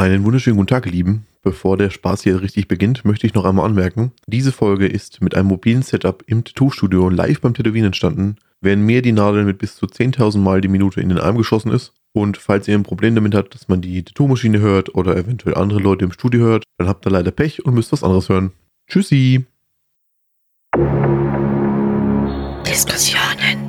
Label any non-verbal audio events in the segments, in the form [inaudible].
Einen wunderschönen guten Tag, Lieben. Bevor der Spaß hier richtig beginnt, möchte ich noch einmal anmerken, diese Folge ist mit einem mobilen Setup im Tattoo-Studio live beim Tätowieren entstanden, während mir die Nadel mit bis zu 10.000 Mal die Minute in den Arm geschossen ist. Und falls ihr ein Problem damit habt, dass man die Tattoo-Maschine hört oder eventuell andere Leute im Studio hört, dann habt ihr leider Pech und müsst was anderes hören. Tschüssi! Diskussionen.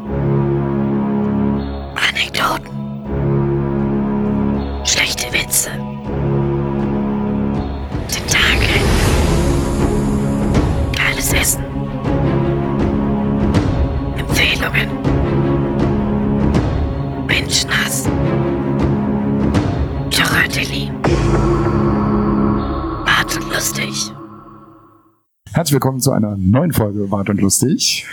Lustig. Herzlich willkommen zu einer neuen Folge Wart und Lustig.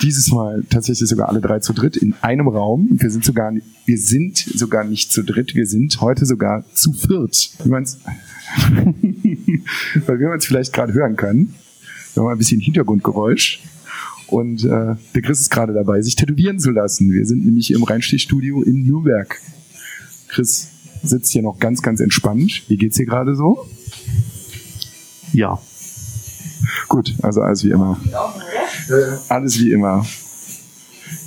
Dieses Mal tatsächlich sogar alle drei zu dritt in einem Raum. Wir sind sogar, wir sind sogar nicht zu dritt, wir sind heute sogar zu viert. Wie [laughs] wir uns vielleicht gerade hören können. Wir haben ein bisschen Hintergrundgeräusch. Und äh, der Chris ist gerade dabei, sich tätowieren zu lassen. Wir sind nämlich im Reinstichstudio in Nürnberg. Chris sitzt hier noch ganz, ganz entspannt. Wie geht's dir gerade so? Ja, Gut, also alles wie immer. Alles wie immer.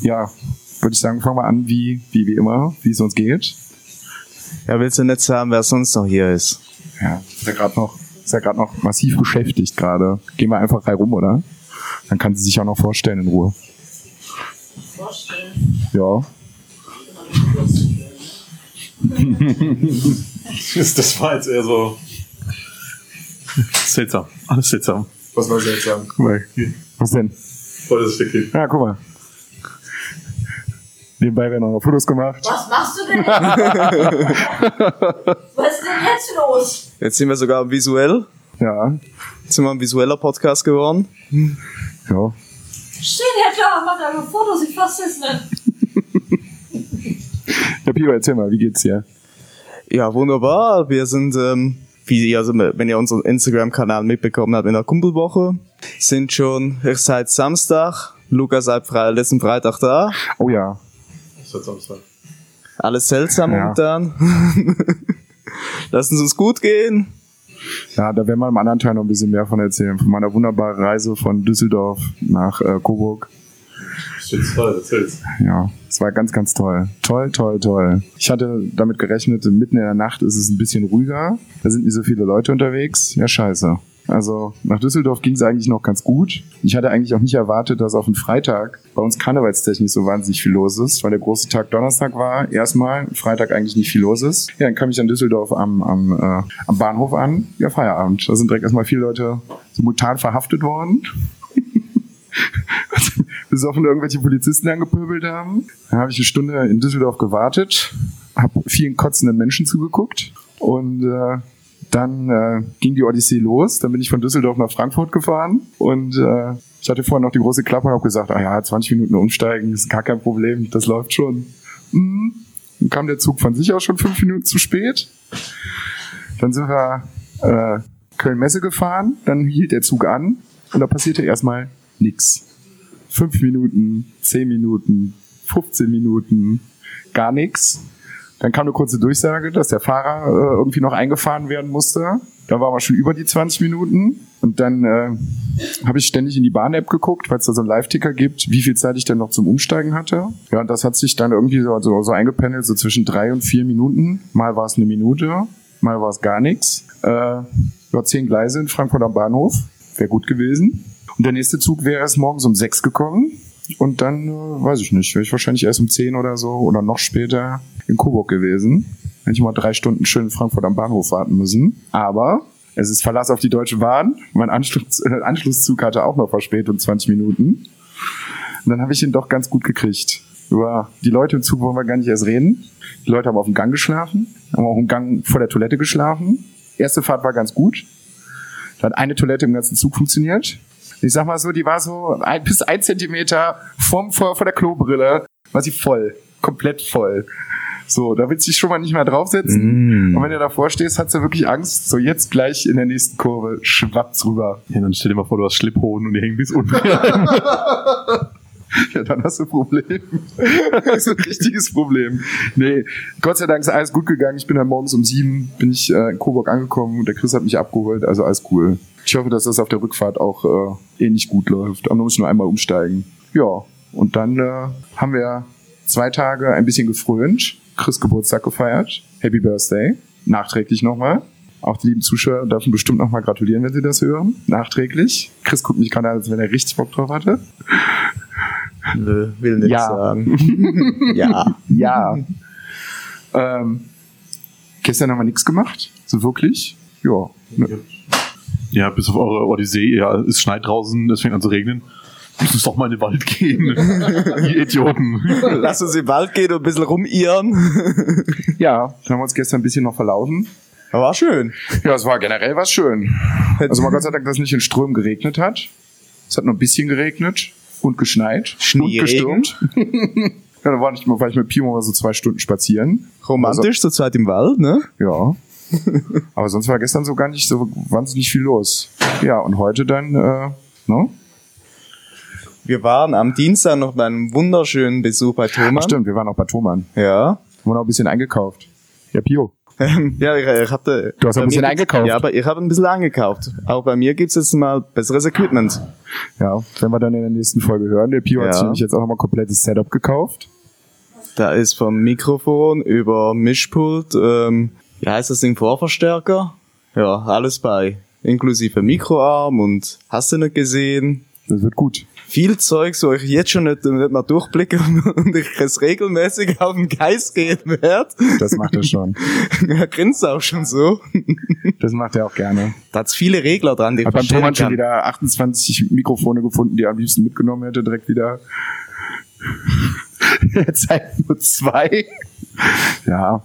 Ja, würde ich sagen, fangen wir an, wie, wie, wie immer, wie es uns geht. Ja, willst du nicht sagen, wer sonst noch hier ist? Ja, ist ja gerade noch, ist ja gerade noch massiv beschäftigt gerade. Gehen wir einfach rein rum, oder? Dann kann sie sich auch noch vorstellen in Ruhe. vorstellen. Ja. [laughs] das war jetzt eher so [laughs] seltsam. Alles seltsam. Was war seltsam? Guck mal, hier. Was denn? Voll das Stück Ja, guck mal. Nebenbei werden auch noch Fotos gemacht. Was machst du denn? [laughs] [laughs] Was ist denn jetzt los? Jetzt sind wir sogar visuell. Ja, Jetzt sind wir ein visueller Podcast geworden. ja. Steht ja klar, macht aber Fotos, ich fass das nicht. Ja, Pio, erzähl mal, wie geht's dir? Ja, wunderbar. Wir sind, ähm, wie ihr, also, wenn ihr unseren Instagram-Kanal mitbekommen habt, in der Kumpelwoche. Sind schon erst seit Samstag. Lukas seit Fre letzten Freitag da. Oh ja, Seit Samstag. Alles seltsam Ja. momentan. [laughs] Lassen Sie uns gut gehen. Ja, da werden wir im anderen Teil noch ein bisschen mehr von erzählen. Von meiner wunderbaren Reise von Düsseldorf nach äh, Coburg. Steht's toll, erzähl's. Ja, es war ganz, ganz toll. Toll, toll, toll. Ich hatte damit gerechnet, mitten in der Nacht ist es ein bisschen ruhiger. Da sind nicht so viele Leute unterwegs. Ja, scheiße. Also nach Düsseldorf ging es eigentlich noch ganz gut. Ich hatte eigentlich auch nicht erwartet, dass auf den Freitag bei uns karnevalstechnisch so wahnsinnig viel los ist, weil der große Tag Donnerstag war erstmal, Freitag eigentlich nicht viel los ist. Ja, dann kam ich an Düsseldorf am, am, äh, am Bahnhof an, ja Feierabend. Da sind direkt erstmal viele Leute simultan verhaftet worden. [laughs] besoffen irgendwelche Polizisten angepöbelt haben. Dann habe ich eine Stunde in Düsseldorf gewartet, habe vielen kotzenden Menschen zugeguckt und äh, dann äh, ging die Odyssee los. Dann bin ich von Düsseldorf nach Frankfurt gefahren und äh, ich hatte vorher noch die große Klappe und habe gesagt, ah ja, 20 Minuten umsteigen ist gar kein Problem, das läuft schon. Mhm. Dann kam der Zug von sich aus schon fünf Minuten zu spät. Dann sind wir äh, Köln-Messe gefahren, dann hielt der Zug an und da passierte erstmal nix. Fünf Minuten, zehn Minuten, 15 Minuten, gar nichts. Dann kam eine kurze Durchsage, dass der Fahrer äh, irgendwie noch eingefahren werden musste. Da waren wir schon über die 20 Minuten. Und dann äh, habe ich ständig in die Bahn-App geguckt, weil es da so einen Live-Ticker gibt, wie viel Zeit ich denn noch zum Umsteigen hatte. Ja, und das hat sich dann irgendwie so, so, so eingependelt, so zwischen drei und vier Minuten. Mal war es eine Minute, mal war es gar nichts. Äh, ja, zehn Gleise in Frankfurt am Bahnhof. Wäre gut gewesen. Und der nächste Zug wäre erst morgens um sechs gekommen. Und dann, äh, weiß ich nicht, wäre ich wahrscheinlich erst um zehn oder so oder noch später in Coburg gewesen. Hätte ich mal drei Stunden schön in Frankfurt am Bahnhof warten müssen. Aber es ist Verlass auf die Deutsche Bahn. Mein Anschluss, äh, [laughs] Anschlusszug hatte auch noch Verspätung, 20 Minuten. Und dann habe ich ihn doch ganz gut gekriegt. Über die Leute im Zug wollen wir gar nicht erst reden. Die Leute haben auf dem Gang geschlafen, haben auch im Gang vor der Toilette geschlafen. Erste Fahrt war ganz gut. Da hat eine Toilette im ganzen Zug funktioniert. Ich sag mal so, die war so ein, bis ein Zentimeter vom, vor, vor der Klobrille, war sie voll. Komplett voll. So, da willst du dich schon mal nicht mehr draufsetzen. Mm. Und wenn du davor stehst, hast du wirklich Angst, so jetzt gleich in der nächsten Kurve schwappt's rüber. Ja, dann stell dir mal vor, du hast Schlipphoden und die hängen bis unten. [laughs] Ja, dann hast du ein Problem. Das ist ein richtiges Problem. Nee, Gott sei Dank ist alles gut gegangen. Ich bin dann morgens um sieben, bin ich äh, in Coburg angekommen und der Chris hat mich abgeholt, also alles cool. Ich hoffe, dass das auf der Rückfahrt auch äh, ähnlich gut läuft. Aber man muss nur einmal umsteigen. Ja, und dann äh, haben wir zwei Tage ein bisschen gefrönt, Chris Geburtstag gefeiert. Happy Birthday. Nachträglich nochmal. Auch die lieben Zuschauer dürfen bestimmt nochmal gratulieren, wenn sie das hören. Nachträglich. Chris guckt mich gerade an, als wenn er richtig Bock drauf hatte. Nö, will nicht Ja. sagen. [laughs] ja. Ja. ähm, gestern haben wir nichts gemacht. So wirklich. Ja. Ne, Ja, bis auf eure Odyssee. Ja, es schneit draußen, es fängt an zu regnen. Lass uns doch mal in den Wald gehen. [laughs] Ihr Idioten. Lass uns im Wald gehen und ein bisschen rumirren. [laughs] Ja, dann haben wir uns gestern ein bisschen noch verlaufen. Aber war schön. Ja, es war generell was schön. Also mal Gott sei Dank, dass es nicht in Strömen geregnet hat. Es hat nur ein bisschen geregnet und geschneit. Schneeregen. Und gestürmt. [laughs] ja, da war, ich, war ich mit Pimo mal so zwei Stunden spazieren. Romantisch, zu zweit im Wald, ne? Ja. [laughs] Aber sonst war gestern so gar nicht so wahnsinnig viel los. Ja, und heute dann, äh, ne? Wir waren am Dienstag noch bei einem wunderschönen Besuch bei Ach, Thomann. stimmt, wir waren auch bei Thomann. Ja. Haben wir noch ein bisschen eingekauft. Ja, Pio. [laughs] Ja, ich, ich hab da, Du hast ein bisschen eingekauft. Ja, aber ich habe ein bisschen eingekauft. Auch bei mir gibt's jetzt mal besseres Equipment. Ja, wenn wir dann in der nächsten Folge hören. Der Pio hat Ja. sich nämlich jetzt auch nochmal ein komplettes Setup gekauft. Da ist vom Mikrofon über Mischpult, ähm, wie heißt das Ding, Vorverstärker? Ja, alles bei. Inklusive Mikroarm und hast du nicht gesehen? Das wird gut. Viel Zeugs, wo ich jetzt schon nicht, nicht mal durchblicke [laughs] und ich es regelmäßig auf den Geist gehen werde. Das macht er schon. [laughs] Er grinst auch schon so. Das macht er auch gerne. Da hat's viele Regler dran, die ich beim Thomann schon wieder 28 Mikrofone gefunden, die er am liebsten mitgenommen hätte, direkt wieder. [laughs] Jetzt halt nur zwei. Ja.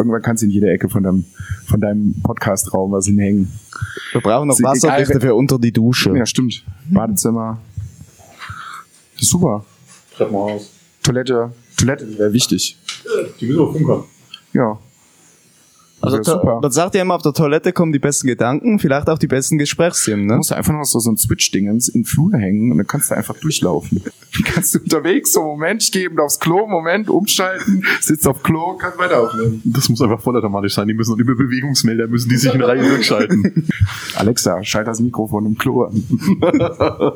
Irgendwann kannst du in jeder Ecke von deinem, von deinem Podcast-Raum was hinhängen. Wir brauchen noch Wasserdichte für unter die Dusche. Ja, stimmt. Badezimmer. Das ist super. Treppenhaus. Toilette. Toilette wäre wichtig. Die müssen wir funkern. Ja. Also to- super. man sagt ja immer, auf der Toilette kommen die besten Gedanken, vielleicht auch die besten Gesprächsthemen, Du ne? musst einfach noch so, so ein Switch-Dingens in den Flur hängen und dann kannst du einfach durchlaufen. [laughs] Wie kannst du unterwegs so, Moment, ich gehe eben aufs Klo, Moment, umschalten, sitzt auf Klo, kann weiter aufnehmen. Das muss einfach vollautomatisch sein. Die müssen und über Bewegungsmelder müssen die sich in Reihe durchschalten. [laughs] Alexa, schalt das Mikrofon im Klo an. [laughs]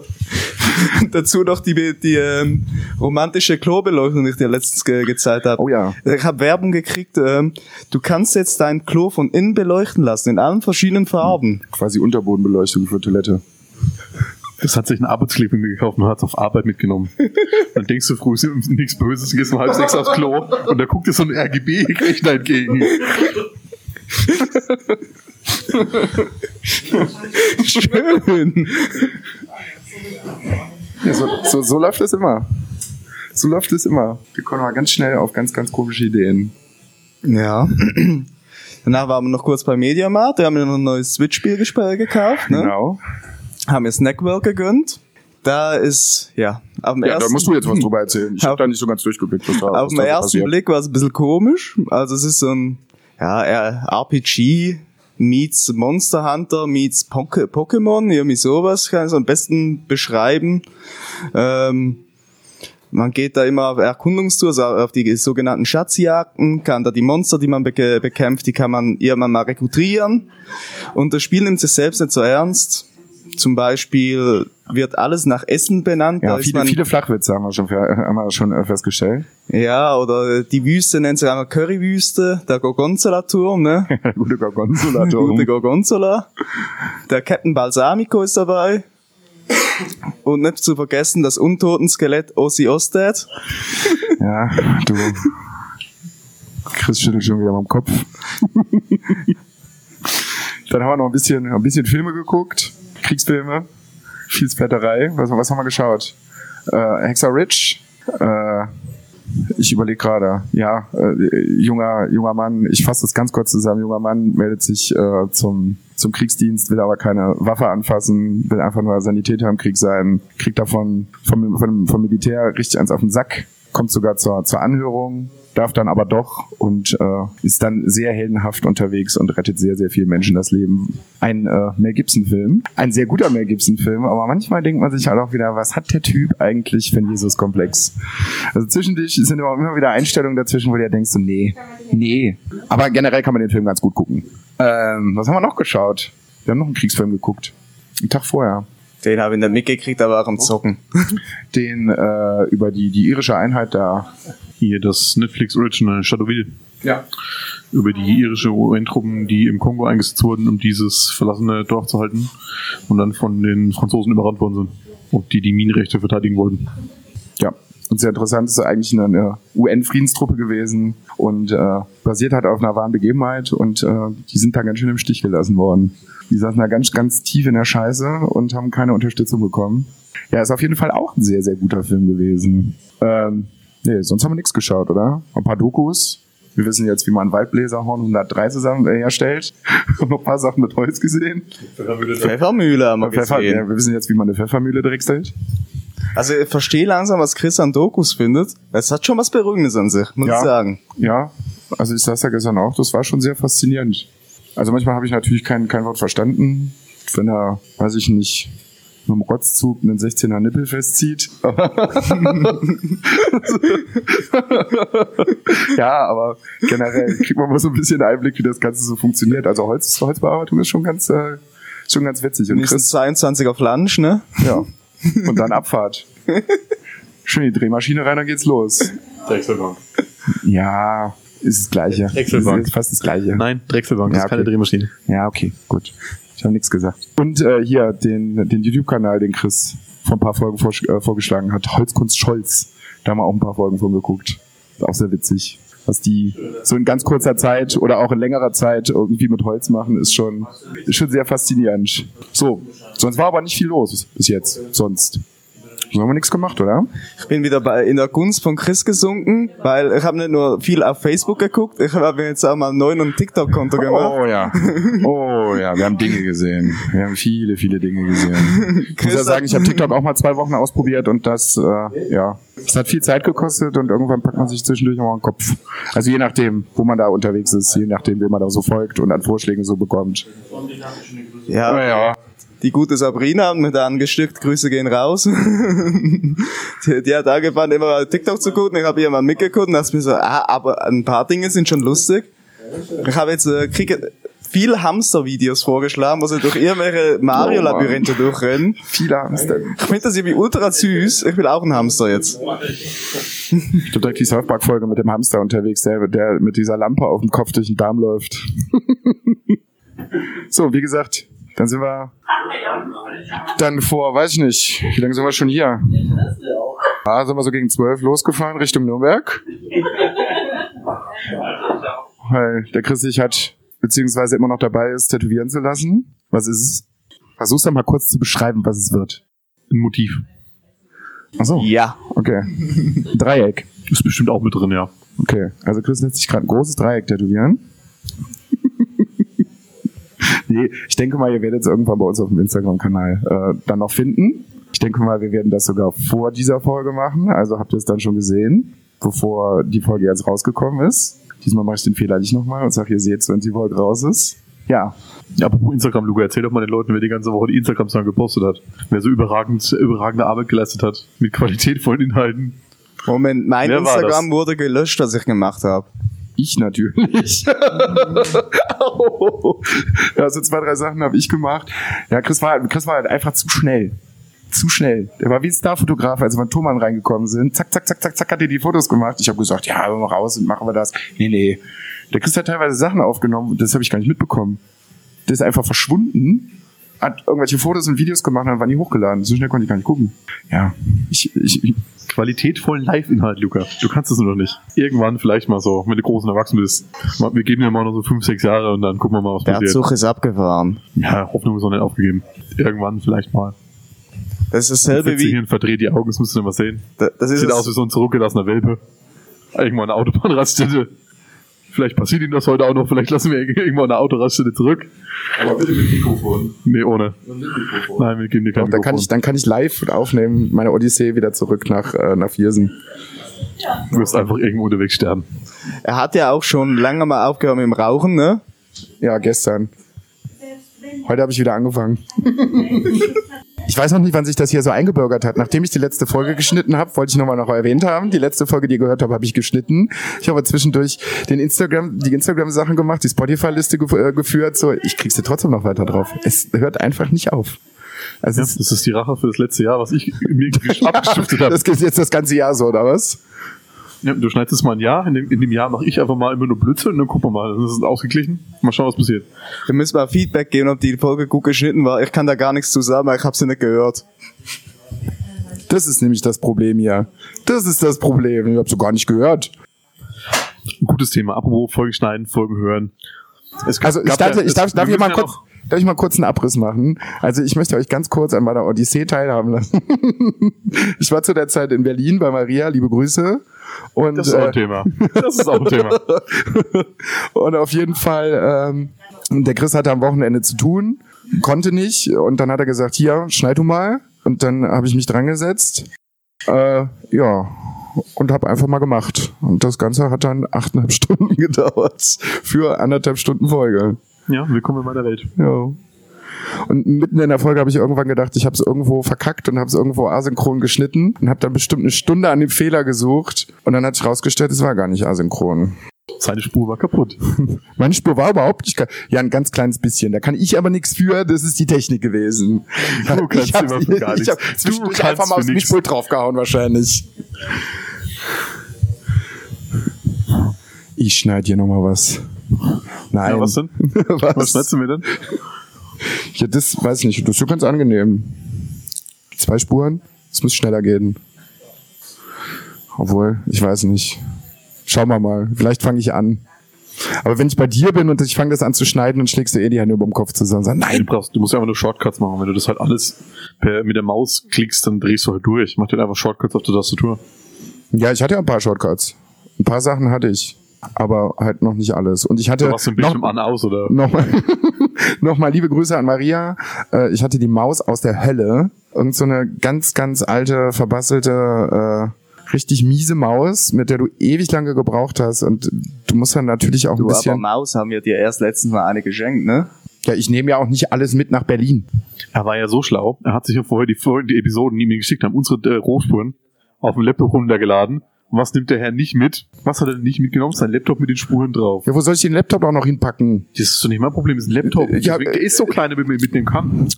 [laughs] Dazu noch die, die ähm, romantische Klobeleuchtung, die ich dir letztens ge gezeigt habe. Oh ja. Ich habe Werbung gekriegt, ähm, du kannst jetzt dein Klo von innen beleuchten lassen, in allen verschiedenen Farben. Quasi Unterbodenbeleuchtung für Toilette. Das hat sich ein Arbeitskleber gekauft und hat es auf Arbeit mitgenommen. Dann denkst du früh, nichts Böses, gehst um halb sechs aufs Klo und da guckt dir so ein RGB-Rechner entgegen. Schön. Ja, [laughs] so, so, so läuft es immer. So läuft es immer. Wir kommen mal ganz schnell auf ganz, ganz komische Ideen. Ja. [clears throat] Danach waren wir noch kurz bei Mediamarkt, da haben wir noch ein neues Switch-Spiel gekauft, ne? Genau. Haben wir Snackwell gegönnt. Da ist, ja, auf dem Ja, ersten, da musst du jetzt was drüber erzählen. Ich habe da nicht so ganz durchgeblickt, was da, Auf den so ersten passiert. Blick war es ein bisschen komisch. Also es ist so ein ja, RPG meets Monster Hunter meets Pokémon, irgendwie sowas kann ich so am besten beschreiben. Ähm, man geht da immer auf Erkundungstour, also auf die sogenannten Schatzjagden, kann da die Monster, die man beke- bekämpft, die kann man irgendwann mal rekrutieren. Und das Spiel nimmt sich selbst nicht so ernst. Zum Beispiel wird alles nach Essen benannt. Ja, viele, man, viele Flachwitze haben wir schon, [laughs] haben wir schon äh, festgestellt. ja, oder die Wüste nennt sich einmal Currywüste, der Gorgonzola-Turm, ne? Der [laughs] gute Gorgonzola. Gute Gorgonzola. Der Captain Balsamico ist dabei. Und nicht zu vergessen das Untoten-Skelett Ozzy Osted. Ja, du. Chris schüttelt schon wieder am Kopf. [laughs] Dann haben wir noch ein bisschen, ein bisschen Filme geguckt. Kriegsfilme. Viel Splatterei. Was, was haben wir geschaut? Äh, Hexer Rich. Äh, ich überlege gerade. Ja, äh, junger, junger Mann. Ich fasse das ganz kurz zusammen. Junger Mann meldet sich äh, zum, zum Kriegsdienst, will aber keine Waffe anfassen, will einfach nur Sanitäter im Krieg sein, kriegt davon vom, vom, vom Militär richtig eins auf den Sack, kommt sogar zur, zur Anhörung, darf dann aber doch und äh, ist dann sehr heldenhaft unterwegs und rettet sehr, sehr vielen Menschen das Leben. Ein äh, Mel Gibson-Film, ein sehr guter Mel Gibson-Film, aber manchmal denkt man sich halt auch wieder, was hat der Typ eigentlich für einen Jesus-Komplex? Also zwischendurch sind immer immer wieder Einstellungen dazwischen, wo du ja denkst, so, nee, nee. Aber generell kann man den Film ganz gut gucken. Ähm, was haben wir noch geschaut? Wir haben noch einen Kriegsfilm geguckt. Einen Tag vorher. Den habe ich nicht mitgekriegt, aber auch am Zocken. [laughs] Den äh, über die, die irische Einheit da. Hier das Netflix Original Shadowville. Ja. Über die irische UN-Truppen, die im Kongo eingesetzt wurden, um dieses verlassene Dorf zu halten und dann von den Franzosen überrannt worden sind. Und die die Minenrechte verteidigen wollten. Ja. Und sehr interessant ist eigentlich eine, eine UN-Friedenstruppe gewesen und äh, basiert halt auf einer wahren Begebenheit und äh, die sind da ganz schön im Stich gelassen worden. Die saßen da ganz, ganz tief in der Scheiße und haben keine Unterstützung bekommen. Ja, ist auf jeden Fall auch ein sehr, sehr guter Film gewesen. Ähm, nee, sonst haben wir nichts geschaut, oder? Ein paar Dokus. Wir wissen jetzt, wie man Waldbläserhorn 103 zusammen äh, herstellt. haben [laughs] noch ein paar Sachen mit Holz gesehen. Pfeffermühle haben wir Pfeffer, gesehen. ja, wir wissen jetzt, wie man eine Pfeffermühle drechselt. Also ich verstehe langsam, was Chris an Dokus findet. Es hat schon was Beruhigendes an sich, muss Ja. ich sagen. Ja, also ich saß ja gestern auch, das war schon sehr faszinierend. Also manchmal habe ich natürlich kein, kein Wort verstanden, wenn er, weiß ich nicht, mit dem Rotzzug einen 16er Nippel festzieht. [laughs] ja, aber generell kriegt man mal so ein bisschen Einblick, wie das Ganze so funktioniert. Also Holz, Holzbearbeitung ist schon ganz, äh, schon ganz witzig. Und Nächsten Chris, 22 auf Lunch, ne? ja. Und dann Abfahrt. Schön die Drehmaschine rein, dann geht's los. Ja, ist das Gleiche. Drechselbank. Ist fast das Gleiche. Nein, Drechselbank, Ja, das ist keine. Drehmaschine. Ja, okay, gut. Ich habe nichts gesagt. Und äh, hier den, den YouTube-Kanal, den Chris vor ein paar Folgen vor, äh, vorgeschlagen hat, Holzkunst Scholz. Da haben wir auch ein paar Folgen von geguckt. Ist auch sehr witzig. Was die so in ganz kurzer Zeit oder auch in längerer Zeit irgendwie mit Holz machen, ist schon, ist schon sehr faszinierend. So, sonst war aber nicht viel los bis jetzt. Sonst. So haben wir nichts gemacht, oder? Ich bin wieder bei, in der Gunst von Chris gesunken, weil ich habe nicht nur viel auf Facebook geguckt, ich habe jetzt auch mal einen neuen und TikTok-Konto gemacht. Oh ja. Oh ja, wir haben Dinge gesehen. Wir haben viele, viele Dinge gesehen. Ich muss ja sagen, ich habe TikTok auch mal zwei Wochen ausprobiert und das, äh, ja, es hat viel Zeit gekostet und irgendwann packt man sich zwischendurch auch mal den Kopf. Also je nachdem, wo man da unterwegs ist, je nachdem, wem man da so folgt und an Vorschlägen so bekommt. Ja, ja. Die gute Sabrina hat mich da angesteckt, Grüße gehen raus. die, [laughs] die hat angefangen, immer TikTok zu gucken, ich habe ihr mal mitgeguckt und dachte mir so, ah, aber ein paar Dinge sind schon lustig. Ich habe jetzt, äh, kriege viel Hamster-Videos vorgeschlagen, wo sie durch irgendwelche Mario-Labyrinthe durchrennen. Viele denn. Ich finde das irgendwie ultra süß. Ich will auch einen Hamster jetzt. Ich bin direkt die South Park-Folge mit dem Hamster unterwegs, der, der mit dieser Lampe auf dem Kopf durch den Darm läuft. [laughs] so, wie gesagt, dann sind wir dann vor, weiß ich nicht, wie lange sind wir schon hier? Ah, sind wir so gegen zwölf losgefahren Richtung Nürnberg. [laughs] Weil der Chris sich hat, beziehungsweise immer noch dabei ist, tätowieren zu lassen. Was ist es? Versuch's doch mal kurz zu beschreiben, was es wird. Ein Motiv. Ach so, Ja. okay. [laughs] Dreieck. Ist bestimmt auch mit drin, ja. Okay, also Chris lässt sich gerade ein großes Dreieck tätowieren. Nee, ich denke mal, ihr werdet es irgendwann bei uns auf dem Instagram-Kanal äh, dann noch finden. Ich denke mal, wir werden das sogar vor dieser Folge machen. Also habt ihr es dann schon gesehen, bevor die Folge jetzt rausgekommen ist. Diesmal mache ich den Fehler nicht nochmal und sage, ihr seht wenn die Folge raus ist. Ja, Ja, apropos Instagram, Luca, erzähl doch mal den Leuten, wer die ganze Woche die Instagram-Sachen gepostet hat. Wer so überragend, überragende Arbeit geleistet hat. Mit qualitätvollen Inhalten. Moment, mein Wer Instagram wurde gelöscht, was ich gemacht habe. Ich natürlich. [laughs] ja, so zwei, drei Sachen habe ich gemacht. Ja, Chris war, Chris war halt einfach zu schnell. Zu schnell. Der war wie ein Starfotograf, als wir in Thomann reingekommen sind. Zack, zack, zack, zack, zack, hat er die Fotos gemacht. Ich habe gesagt, ja, wir raus und machen wir das. Nee, nee. Der Chris hat teilweise Sachen aufgenommen, das habe ich gar nicht mitbekommen. Der ist einfach verschwunden, hat irgendwelche Fotos und Videos gemacht und dann waren die hochgeladen. So schnell konnte ich gar nicht gucken. Ja, ich, ich Qualitätvollen Live-Inhalt, Luca. Du kannst es nur noch nicht. Irgendwann vielleicht mal so, wenn du groß und erwachsen bist. Wir geben dir mal noch so fünf, sechs Jahre und dann gucken wir mal, was Der passiert. Zug ist abgefahren. Ja, Hoffnung ist noch nicht aufgegeben. Irgendwann vielleicht mal. Das ist dasselbe wie, und verdreht die Augen, das musst du nicht mal sehen. da- das ist Sieht das- aus wie so ein zurückgelassener Welpe. Irgendwann eine Autobahnraststätte. Vielleicht passiert ihm das heute auch noch. Vielleicht lassen wir [laughs] irgendwann eine Autoraststätte zurück. aber bitte mit Mikrofon. Nee, ohne. Nein, wir geben dir kein Dann kann, ich, dann kann ich live aufnehmen, meine Odyssee wieder zurück nach, äh, nach Viersen. Du wirst einfach irgendwo unterwegs sterben. Er hat ja auch schon lange mal aufgehört mit dem Rauchen, ne? Ja, gestern. Heute habe ich wieder angefangen. Ich weiß noch nicht, wann sich das hier so eingebürgert hat. Nachdem ich die letzte Folge geschnitten habe, wollte ich nochmal noch erwähnt haben. Die letzte Folge, die ihr gehört habt, habe ich geschnitten. Ich habe zwischendurch den Instagram, die Instagram-Sachen gemacht, die Spotify-Liste äh, geführt. So, ich krieg sie trotzdem noch weiter drauf. Es hört einfach nicht auf. Also Ja, das ist die Rache für das letzte Jahr, was ich mir [laughs] abgestiftet habe. das geht jetzt das ganze Jahr so, oder was? Ja, du schneidest es mal ein Jahr, in dem, in dem Jahr mache ich einfach mal immer nur Blödsinn und dann gucken wir mal. Das ist ausgeglichen. Mal schauen, was passiert. Wir müssen mal Feedback geben, ob die Folge gut geschnitten war. Ich kann da gar nichts zu sagen, weil ich habe sie nicht gehört. Das ist nämlich das Problem hier. Das ist das Problem. Ich habe so gar nicht gehört. Ein gutes Thema. Apropos Folgen schneiden, Folgen hören. Gab- Also ich, dachte, ja- ich darf, darf hier mal ja kurz, darf ich mal kurz einen Abriss machen? Also ich möchte euch ganz kurz an meiner Odyssee teilhaben lassen. [laughs] ich war zu der Zeit in Berlin bei Maria, liebe Grüße. Und, Das ist auch äh, ein Thema. [laughs] Das ist auch ein Thema. und auf jeden Fall, ähm, der Chris hatte am Wochenende zu tun, konnte nicht. Und dann hat er gesagt, hier, schneid du mal. Und dann habe ich mich dran gesetzt. Äh, ja, und habe einfach mal gemacht. Und das Ganze hat dann achteinhalb [laughs] Stunden gedauert für anderthalb Stunden Folge. Ja, willkommen in meiner Welt. Ja. Und mitten in der Folge habe ich irgendwann gedacht, ich habe es irgendwo verkackt und habe es irgendwo asynchron geschnitten und habe dann bestimmt eine Stunde an dem Fehler gesucht und dann hat sich rausgestellt, es war gar nicht asynchron. Seine Spur war kaputt. [laughs] Meine Spur war überhaupt nicht, ka- ja ein ganz kleines bisschen. Da kann ich aber nichts für. Das ist die Technik gewesen. [laughs] Du kannst ich hab, immer für gar ich nichts. hab Du zwischendurch einfach mal aufs. Mischpult draufgehauen wahrscheinlich. Ich schneide hier nochmal was. Nein. Ja, was denn? [laughs] was? Was schneidest du mir denn? Ja, das weiß ich nicht. Das ist so ganz angenehm. Zwei Spuren, es muss schneller gehen. Obwohl, ich weiß nicht. Schauen wir mal. Vielleicht fange ich an. Aber wenn ich bei dir bin und ich fange das an zu schneiden, dann schlägst du eh die Hände über dem Kopf zusammen und sagst, Du nein. brauchst, du musst einfach nur Shortcuts machen. Wenn du das halt alles per, mit der Maus klickst, dann drehst du halt durch. Mach dir einfach Shortcuts auf der Tastatur. Ja, ich hatte ja ein paar Shortcuts. Ein paar Sachen hatte ich. Aber halt noch nicht alles. Und ich hatte Da warst du ein Bildschirm an, aus oder? Nochmal, [laughs] [laughs] nochmal liebe Grüße an Maria. Äh, Ich hatte die Maus aus der Hölle. Irgend so eine ganz, ganz alte, verbasselte, äh, richtig miese Maus, mit der du ewig lange gebraucht hast. Und du musst dann natürlich auch ein Du, aber bisschen. Maus haben wir dir erst letztens mal eine geschenkt, ne? Ja, ich nehme ja auch nicht alles mit nach Berlin. Er war ja so schlau. Er hat sich ja vorher die, die Episoden, die mir geschickt haben, unsere äh, Rohspuren auf dem Laptop runtergeladen. Was nimmt der Herr nicht mit? Was hat er nicht mitgenommen? Sein Laptop mit den Spuren drauf. Ja, wo soll ich den Laptop auch noch hinpacken? Das ist doch nicht mein Problem, das ist ein Laptop. Ja, der ist so klein, damit man ihn mitnehmen kann.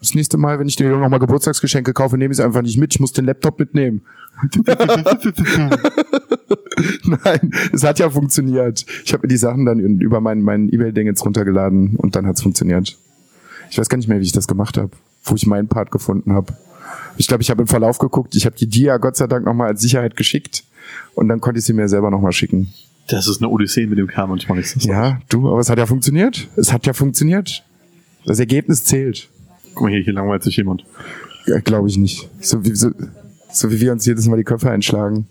Das nächste Mal, wenn ich dir nochmal Geburtstagsgeschenke kaufe, nehme ich es einfach nicht mit. Ich muss den Laptop mitnehmen. [laughs] Nein, es hat ja funktioniert. Ich habe mir die Sachen dann über mein, mein E-Mail-Ding jetzt runtergeladen und dann hat's funktioniert. Ich weiß gar nicht mehr, wie ich das gemacht habe, wo ich meinen Part gefunden habe. Ich glaube, ich habe im Verlauf geguckt. Ich habe die Dia Gott sei Dank nochmal als Sicherheit geschickt und dann konnte ich sie mir selber nochmal schicken. Das ist eine Odyssee mit dem Kern manchmal ist das. Ja, du, aber es hat ja funktioniert. Es hat ja funktioniert. Das Ergebnis zählt. Guck mal hier, hier langweilt sich jemand. Ja, Glaube ich nicht. So wie, so, so wie wir uns jedes Mal die Köpfe einschlagen.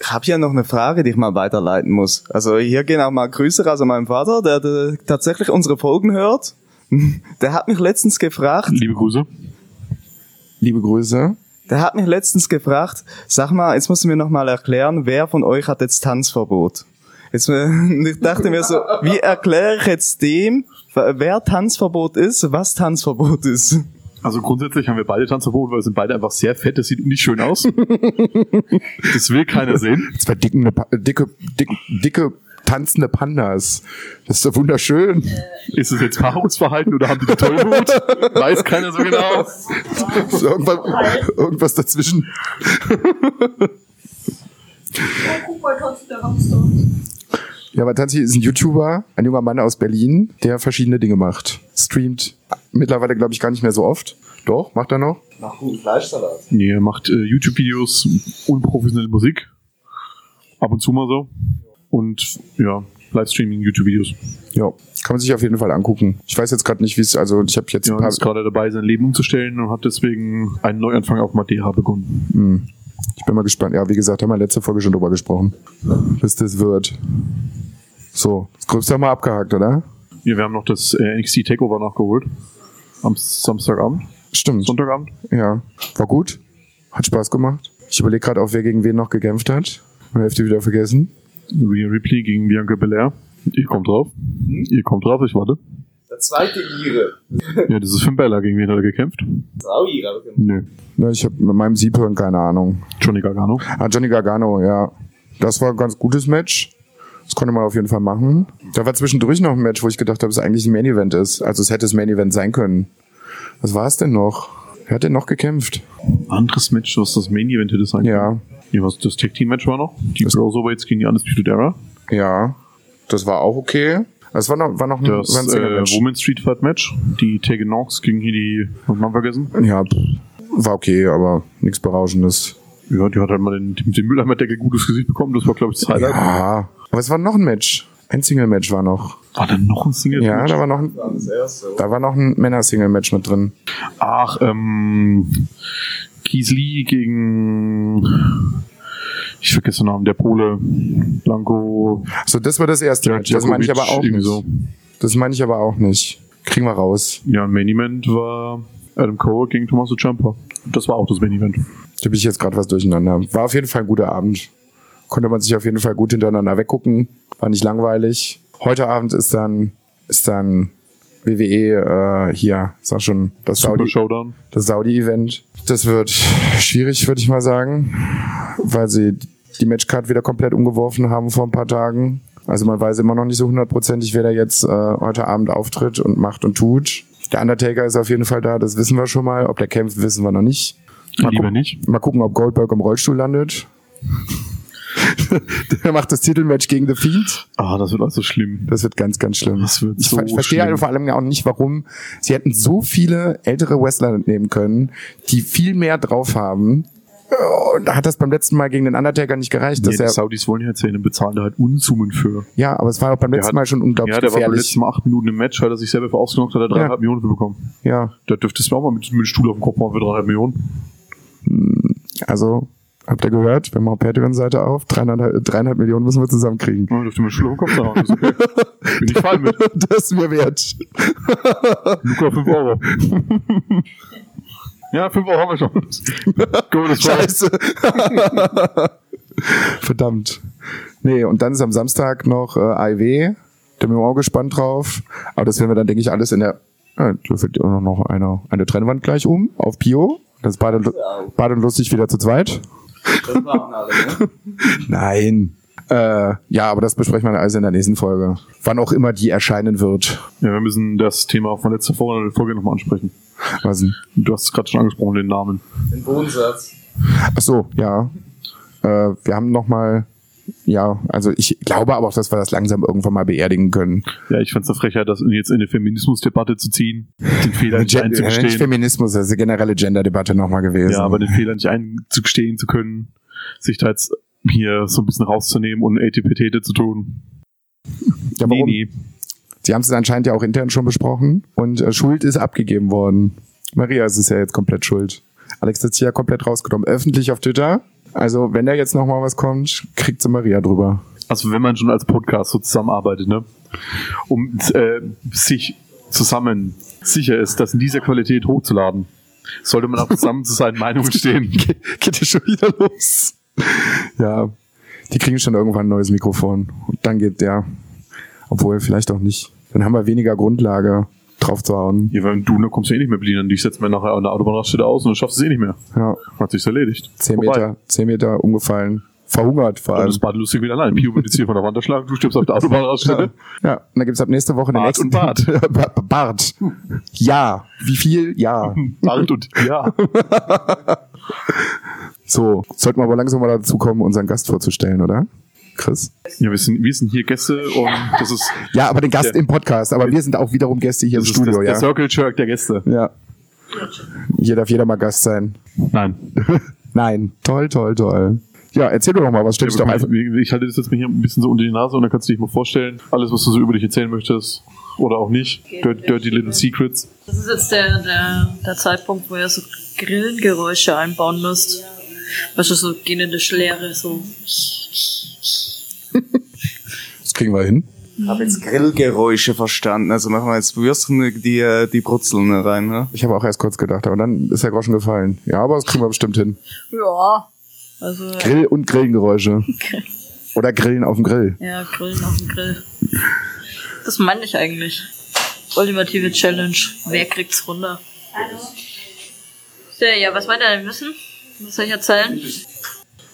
Ich habe ja noch eine Frage, die ich mal weiterleiten muss. Also hier gehen auch mal Grüße raus an meinen Vater, der, der tatsächlich unsere Folgen hört. [laughs] Der hat mich letztens gefragt, Liebe Grüße. Liebe Grüße. Der hat mich letztens gefragt, sag mal, jetzt musst du mir noch mal erklären, wer von euch hat jetzt Tanzverbot? Jetzt, äh, ich dachte mir so, wie erkläre ich jetzt dem, wer Tanzverbot ist, was Tanzverbot ist? Also grundsätzlich haben wir beide Tanzverbot, weil wir sind beide einfach sehr fett, das sieht nicht schön aus. [laughs] das will keiner sehen. Zwei dicken, Pa- dicke, dicke, dicke tanzende Pandas. Das ist doch wunderschön. Ist es jetzt Paarungsverhalten oder haben die die Tollwut? [laughs] Weiß keiner so genau. So irgendwas, irgendwas dazwischen. Ja, aber Tanzi ist ein YouTuber, ein junger Mann aus Berlin, der verschiedene Dinge macht. Streamt mittlerweile, glaube ich, gar nicht mehr so oft. Doch, macht er noch? Nach guten Fleischsalat. Nee, er macht äh, YouTube-Videos, unprofessionelle Musik. Ab und zu mal so. Und ja, Livestreaming, YouTube-Videos. Ja, kann man sich auf jeden Fall angucken. Ich weiß jetzt gerade nicht, wie es, also ich habe jetzt Ja, ein paar, ist gerade dabei, sein Leben umzustellen und hat deswegen einen Neuanfang auf Madeira begonnen. Hm. Ich bin mal gespannt. Ja, wie gesagt, haben wir letzte Folge schon drüber gesprochen. Bis das wird. So, das Größte haben wir abgehakt, oder? Ja, wir haben noch das äh, NXT Takeover nachgeholt. Am Samstagabend, Stimmt. Sonntagabend. Ja. War gut. Hat Spaß gemacht. Ich überlege gerade auch, wer gegen wen noch gekämpft hat. Hälfte wieder vergessen. Rhea Ripley gegen Bianca Belair. Ihr kommt drauf. Ihr kommt drauf, ich warte. Der zweite Ire. [laughs] Ja, das ist Finn Bella. Gegen wen hat er gekämpft? Auch Ire. Nö. Ich habe mit meinem Siebhirn keine Ahnung. Johnny Gargano. Ah, Johnny Gargano, ja. Das war ein ganz gutes Match. Das konnte man auf jeden Fall machen. Da war zwischendurch noch ein Match, wo ich gedacht habe, es eigentlich ein Main Event ist. Also es hätte das Main Event sein können. Was war es denn noch? Wer hat denn noch gekämpft? Anderes Match, was das Main Event hätte sein können. Ja, was das Tag Team Match war noch. Die Cruiserweights gegen die Undisputed Era. ja. Das war auch okay. Es war noch, war noch ein, Das ein äh, Single-Match. Women's Street Fight Match. Die Tegan Knox gegen hier die, was man vergessen? Ja, war okay, aber nichts Berauschendes. Ja, die hat halt mal den, mit dem Mülleimerdeckel gutes Gesicht bekommen. Das war, glaube ich, das Highlight. Ja, aber es war noch ein Match. Ein Single-Match war noch. War da noch ein Single Ja, Match? da war noch ein, da war noch ein Männer-Single-Match mit drin. Ach, ähm, Lee gegen, ich vergesse den Namen, der Pole, Blanco, So, das war das erste Match. Das meine ich aber auch nicht. so. Das meine ich aber auch nicht. Kriegen wir raus. Ja, Main Event war Adam Cole gegen Tommaso Ciampa. Das war auch das Main Event. Da bin ich jetzt gerade was durcheinander. War auf jeden Fall ein guter Abend. Konnte man sich auf jeden Fall gut hintereinander weggucken. War nicht langweilig. Heute Abend ist dann, ist dann WWE äh, hier, sag schon, das Super Saudi, Showdown. das Saudi-Event. Das wird schwierig, würde ich mal sagen, weil sie die Matchcard wieder komplett umgeworfen haben vor ein paar Tagen. Also man weiß immer noch nicht so hundertprozentig, wer da jetzt äh, heute Abend auftritt und macht und tut. Der Undertaker ist auf jeden Fall da, das wissen wir schon mal. Ob der kämpft, wissen wir noch nicht. Mal, Lieber nicht. mal gucken, ob Goldberg im Rollstuhl landet. [laughs] der macht das Titelmatch gegen The Fiend. Ah, das wird also schlimm. Das wird ganz, ganz schlimm. Das wird ich so ver- verstehe schlimm. halt vor allem auch nicht, warum sie hätten so viele ältere Wrestler nehmen können, die viel mehr drauf haben. Und da hat das beim letzten Mal gegen den Undertaker nicht gereicht. Nee, Dass die Saudis wollen ja erzählen, bezahlen da halt Unsummen für. ja, aber es war auch beim letzten hat- Mal schon unglaublich Ja, der war beim gefährlich. letzten Mal acht Minuten im Match, hat er sich selber für ausgenockt, hat er dreieinhalb Millionen für bekommen. Ja, Da dürftest du auch mal mit, mit dem Stuhl auf dem Kopf machen für dreieinhalb Millionen. also habt ihr gehört? Wir machen Patreon-Seite auf. Dreieinhalb, dreieinhalb Millionen müssen wir zusammenkriegen. Ja, dürfte auf den Kopf sagen. Das ist okay. [laughs] Bin ich fein mit. das ist mir wert. Luca, 5 Euro. ja, 5 Euro haben wir schon. War Scheiße. [laughs] Verdammt. Nee, und dann ist am Samstag noch äh, AIW. Da bin ich auch gespannt drauf. Aber das werden wir dann, denke ich, alles in der. Ja, da fällt auch noch eine, eine Trennwand gleich um auf Pio. Das ist Bad und, Bad und lustig wieder zu zweit. Das waren alle, ne? [laughs] Nein. Äh, ja, aber das besprechen wir alles in der nächsten Folge. Wann auch immer die erscheinen wird. Ja, wir müssen das Thema von letzter Folge, Folge nochmal ansprechen. Was denn? Du hast es gerade schon angesprochen, den Namen. Den Bodensatz. Ach so, ja. Äh, wir haben noch mal, ja, also ich glaube aber auch, dass wir das langsam irgendwann mal beerdigen können. Ja, ich fand's eine Frechheit, das jetzt in eine Feminismusdebatte zu ziehen, den [laughs] Fehler nicht Gen ja, nicht einzugestehen. Feminismus, das ist eine generelle Gender-Debatte nochmal gewesen. Ja, aber den Fehler nicht einzugestehen zu können, sich da jetzt hier so ein bisschen rauszunehmen und ATPT zu tun. Ja, warum? Sie haben es anscheinend ja auch intern schon besprochen und äh, Schuld ist abgegeben worden. Maria ist es ja jetzt komplett schuld. Alex hat sich ja komplett rausgenommen. Öffentlich auf Twitter. Also, wenn da jetzt nochmal was kommt, kriegt sie Maria drüber. Also wenn man schon als Podcast so zusammenarbeitet, ne, um äh, sich zusammen sicher ist, das in dieser Qualität hochzuladen, sollte man auch zusammen zu seinen Meinungen [laughs] stehen. Geht ja schon wieder los. Ja, die kriegen schon irgendwann ein neues Mikrofon. Und dann geht der. Obwohl, vielleicht auch nicht. Dann haben wir weniger Grundlage drauf zu hauen. Ja, wenn du, dann kommst du eh nicht mehr bedienen. Ich setze mir nachher an der Autobahnraststätte aus und dann schaffst du es eh nicht mehr. Ja, Hat sich's erledigt. zehn Vorbei. Meter, zehn Meter umgefallen. Verhungert vor Und allem. das Bad lustig wieder allein. Pio wird jetzt hier von der Wand erschlagen, du stirbst auf der [laughs] Autobahnraststätte. Ja, und dann gibt's ab nächste Woche den Bart nächsten und Bart. Ba- Bart. Ja. Wie viel? Ja. [laughs] Bart und ja. [laughs] So, sollten wir aber langsam mal dazu kommen, unseren Gast vorzustellen, oder? Chris? Ja, wir sind, wir sind hier Gäste und das ist, Ja, aber den Gast Der- im Podcast, aber wir sind auch wiederum Gäste hier das im ist Studio, das, ja. der Circle Jerk der Gäste. Ja. Hier darf jeder mal Gast sein. Nein. [laughs] Nein. Toll, toll, toll. Ja, erzähl doch mal, was stellst du doch einfach. Ich halte das jetzt mal hier ein bisschen so unter die Nase und dann kannst du dich mal vorstellen, alles, was du so über dich erzählen möchtest oder auch nicht. Dirty, dirty Little Secrets. Das ist jetzt der, der, der Zeitpunkt, wo ihr so Grillengeräusche einbauen müsst. Weißt du, so gähnende Schläre, so. Das kriegen wir hin. Ich habe jetzt Grillgeräusche verstanden. Also machen wir jetzt Würstchen, die, äh, die brutzeln rein, ne? Ich habe auch erst kurz gedacht, aber dann ist der Groschen gefallen. Ja, aber das kriegen wir bestimmt hin. Ja. Also, Grill und Grillengeräusche. [laughs] Oder Grillen auf dem Grill. ja, Grillen auf dem Grill. Das meine ich eigentlich. Ultimative Challenge. Wer kriegt's runter? So, ja, was wollt ihr denn wissen? Was soll ich erzählen?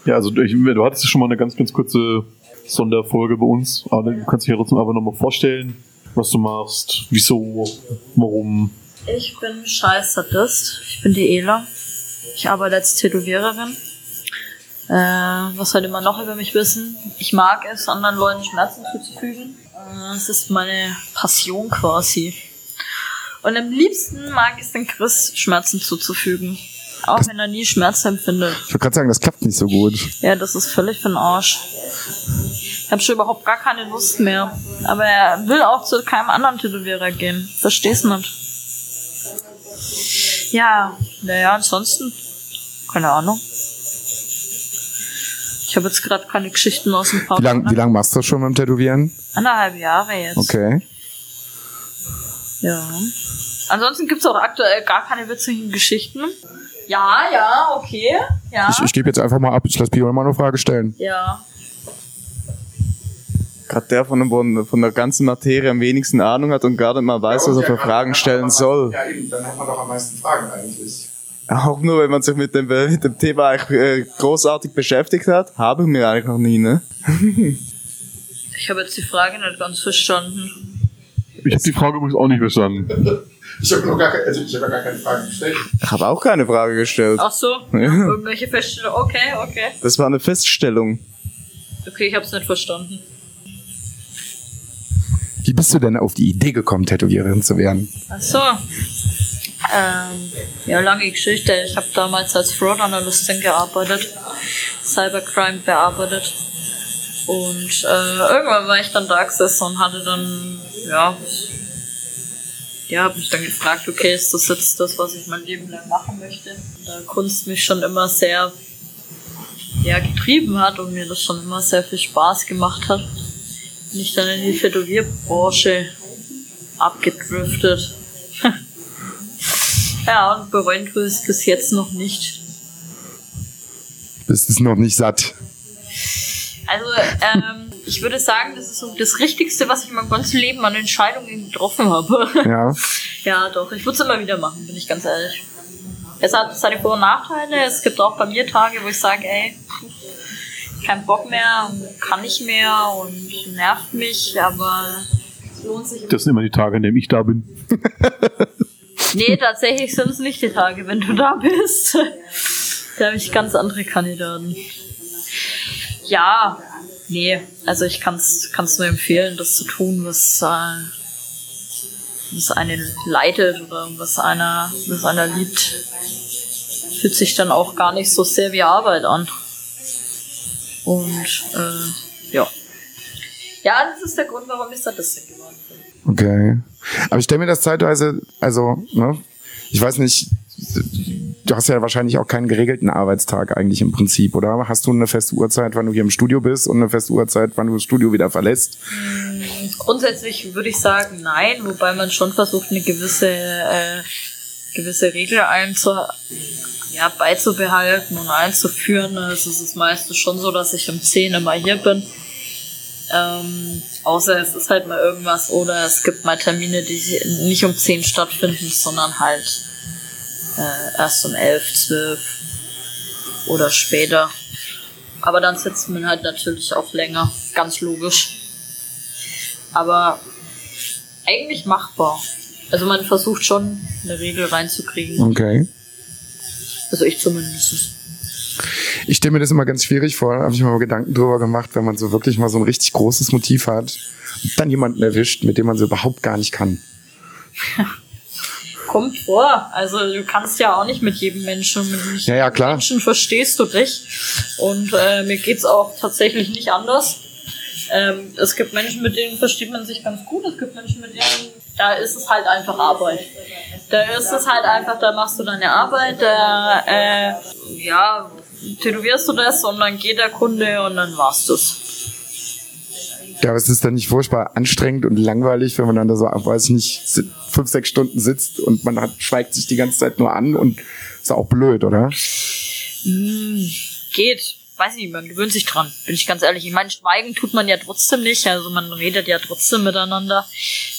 Ja, also ich, du hattest schon mal eine ganz, ganz kurze Sonderfolge bei uns, aber du kannst dich ja trotzdem einfach nochmal vorstellen, was du machst, wieso, warum. Ich bin Scheiß-Sadist. Ich bin die Ela. Ich arbeite als Tätowiererin. Äh, was sollte man noch über mich wissen? Ich mag es, anderen Leuten Schmerzen zuzufügen. Äh, es ist meine Passion quasi. Und am liebsten mag ich es den Chris, Schmerzen zuzufügen. Auch wenn er nie Schmerz empfindet. Ich wollte gerade sagen, das klappt nicht so gut. Ja, das ist völlig für den Arsch. Ich habe schon überhaupt gar keine Lust mehr. Aber er will auch zu keinem anderen Tätowierer gehen. Versteh's nicht. Ja, naja, ansonsten, keine Ahnung. Ich habe jetzt gerade keine Geschichten aus dem Park. Wie lange wie lang machst du schon beim Tätowieren? Anderthalb Jahre jetzt. Okay. Ja. Ansonsten gibt's auch aktuell gar keine witzigen Geschichten. Ja, ja, okay. Ja. Ich, ich gebe jetzt einfach mal ab. Ich lasse Pio mal eine Frage stellen. ja. Gerade der von, dem- von der ganzen Materie am wenigsten Ahnung hat und gar nicht mal weiß, was er für Fragen stellen soll. Ja, eben, dann hat man doch am meisten Fragen eigentlich. Auch nur, wenn man sich mit dem, mit dem Thema eigentlich äh, großartig beschäftigt hat, habe ich mir eigentlich noch nie, ne? Ich habe jetzt die Frage nicht ganz verstanden. Ich habe die Frage übrigens auch nicht verstanden. [laughs] Ich habe noch gar, keine- also ich hab gar keine Fragen gestellt. Ich habe auch keine Frage gestellt. Ach so, [laughs] irgendwelche Feststellungen. Okay, okay. Das war eine Feststellung. Okay, ich hab's nicht verstanden. Wie bist du denn auf die Idee gekommen, Tätowiererin zu werden? Ach so. Ähm, ja, lange Geschichte. Ich habe damals als Fraud Analystin gearbeitet, Cybercrime bearbeitet. Und äh, irgendwann war ich dann da gesessen und hatte dann, ja, ja, habe mich dann gefragt, okay, ist das jetzt das, was ich mein Leben lang machen möchte? Da Kunst mich schon immer sehr ja, getrieben hat und mir das schon immer sehr viel Spaß gemacht hat, bin ich dann in die Tätowierbranche abgedriftet. [laughs] ja, und bereuen tue ich es bis jetzt noch nicht. Bist es noch nicht satt? Also, ähm, ich würde sagen, das ist so das Richtigste, was ich in meinem ganzen Leben an Entscheidungen getroffen habe. [laughs] Ja. ja, doch, ich würde es immer wieder machen, bin ich ganz ehrlich. Es hat seine Vor- und Nachteile. Es gibt auch bei mir Tage, wo ich sage, ey, kein Bock mehr kann nicht mehr und nervt mich, aber es lohnt sich. Das sind immer die Tage, an denen ich da bin. [laughs] Nee, tatsächlich sind es nicht die Tage, wenn du da bist. [laughs] da habe ich ganz andere Kandidaten. Ja, nee, also ich kann es nur empfehlen, das zu tun, was, äh, was einen leitet oder was einer, was einer liebt. Fühlt sich dann auch gar nicht so sehr wie Arbeit an. Und äh, ja. Ja, das ist der Grund, warum ich Statistik geworden bin. Okay. Aber ich stelle mir das zeitweise, also, ne, ich weiß nicht, du hast ja wahrscheinlich auch keinen geregelten Arbeitstag eigentlich im Prinzip, oder? Hast du eine feste Uhrzeit, wann du hier im Studio bist und eine feste Uhrzeit, wann du das Studio wieder verlässt? Grundsätzlich würde ich sagen, nein, wobei man schon versucht, eine gewisse, äh, gewisse Regel einzu, ja, beizubehalten und einzuführen. Also es ist meistens schon so, dass ich um 10 immer hier bin. Ähm, außer es ist halt mal irgendwas oder es gibt mal Termine, die nicht um 10 stattfinden, sondern halt äh, erst um 11, 12 oder später. Aber dann sitzt man halt natürlich auch länger, ganz logisch. Aber eigentlich machbar. Also man versucht schon eine Regel reinzukriegen. Okay. Also ich zumindest. Ich stelle mir das immer ganz schwierig vor, da habe ich mir mal Gedanken drüber gemacht, wenn man so wirklich mal so ein richtig großes Motiv hat und dann jemanden erwischt, mit dem man so überhaupt gar nicht kann. [laughs] Kommt vor. Also du kannst ja auch nicht mit jedem Menschen, mit nicht Ja, ja, jedem klar. Menschen verstehst du dich. Und äh, mir geht's auch tatsächlich nicht anders. Ähm, es gibt Menschen, mit denen versteht man sich ganz gut. Es gibt Menschen, mit denen da ist es halt einfach Arbeit. Da ist es halt einfach, da machst du deine Arbeit, da äh, ja, tätowierst du das und dann geht der Kunde und dann war's das. Ja, aber es ist dann nicht furchtbar anstrengend und langweilig, wenn man dann da so, weiß ich nicht, fünf, sechs Stunden sitzt und man hat, schweigt sich die ganze Zeit nur an und ist auch blöd, oder? Hm, geht. Weiß nicht, man gewöhnt sich dran, bin ich ganz ehrlich. Ich meine, schweigen tut man ja trotzdem nicht, also man redet ja trotzdem miteinander.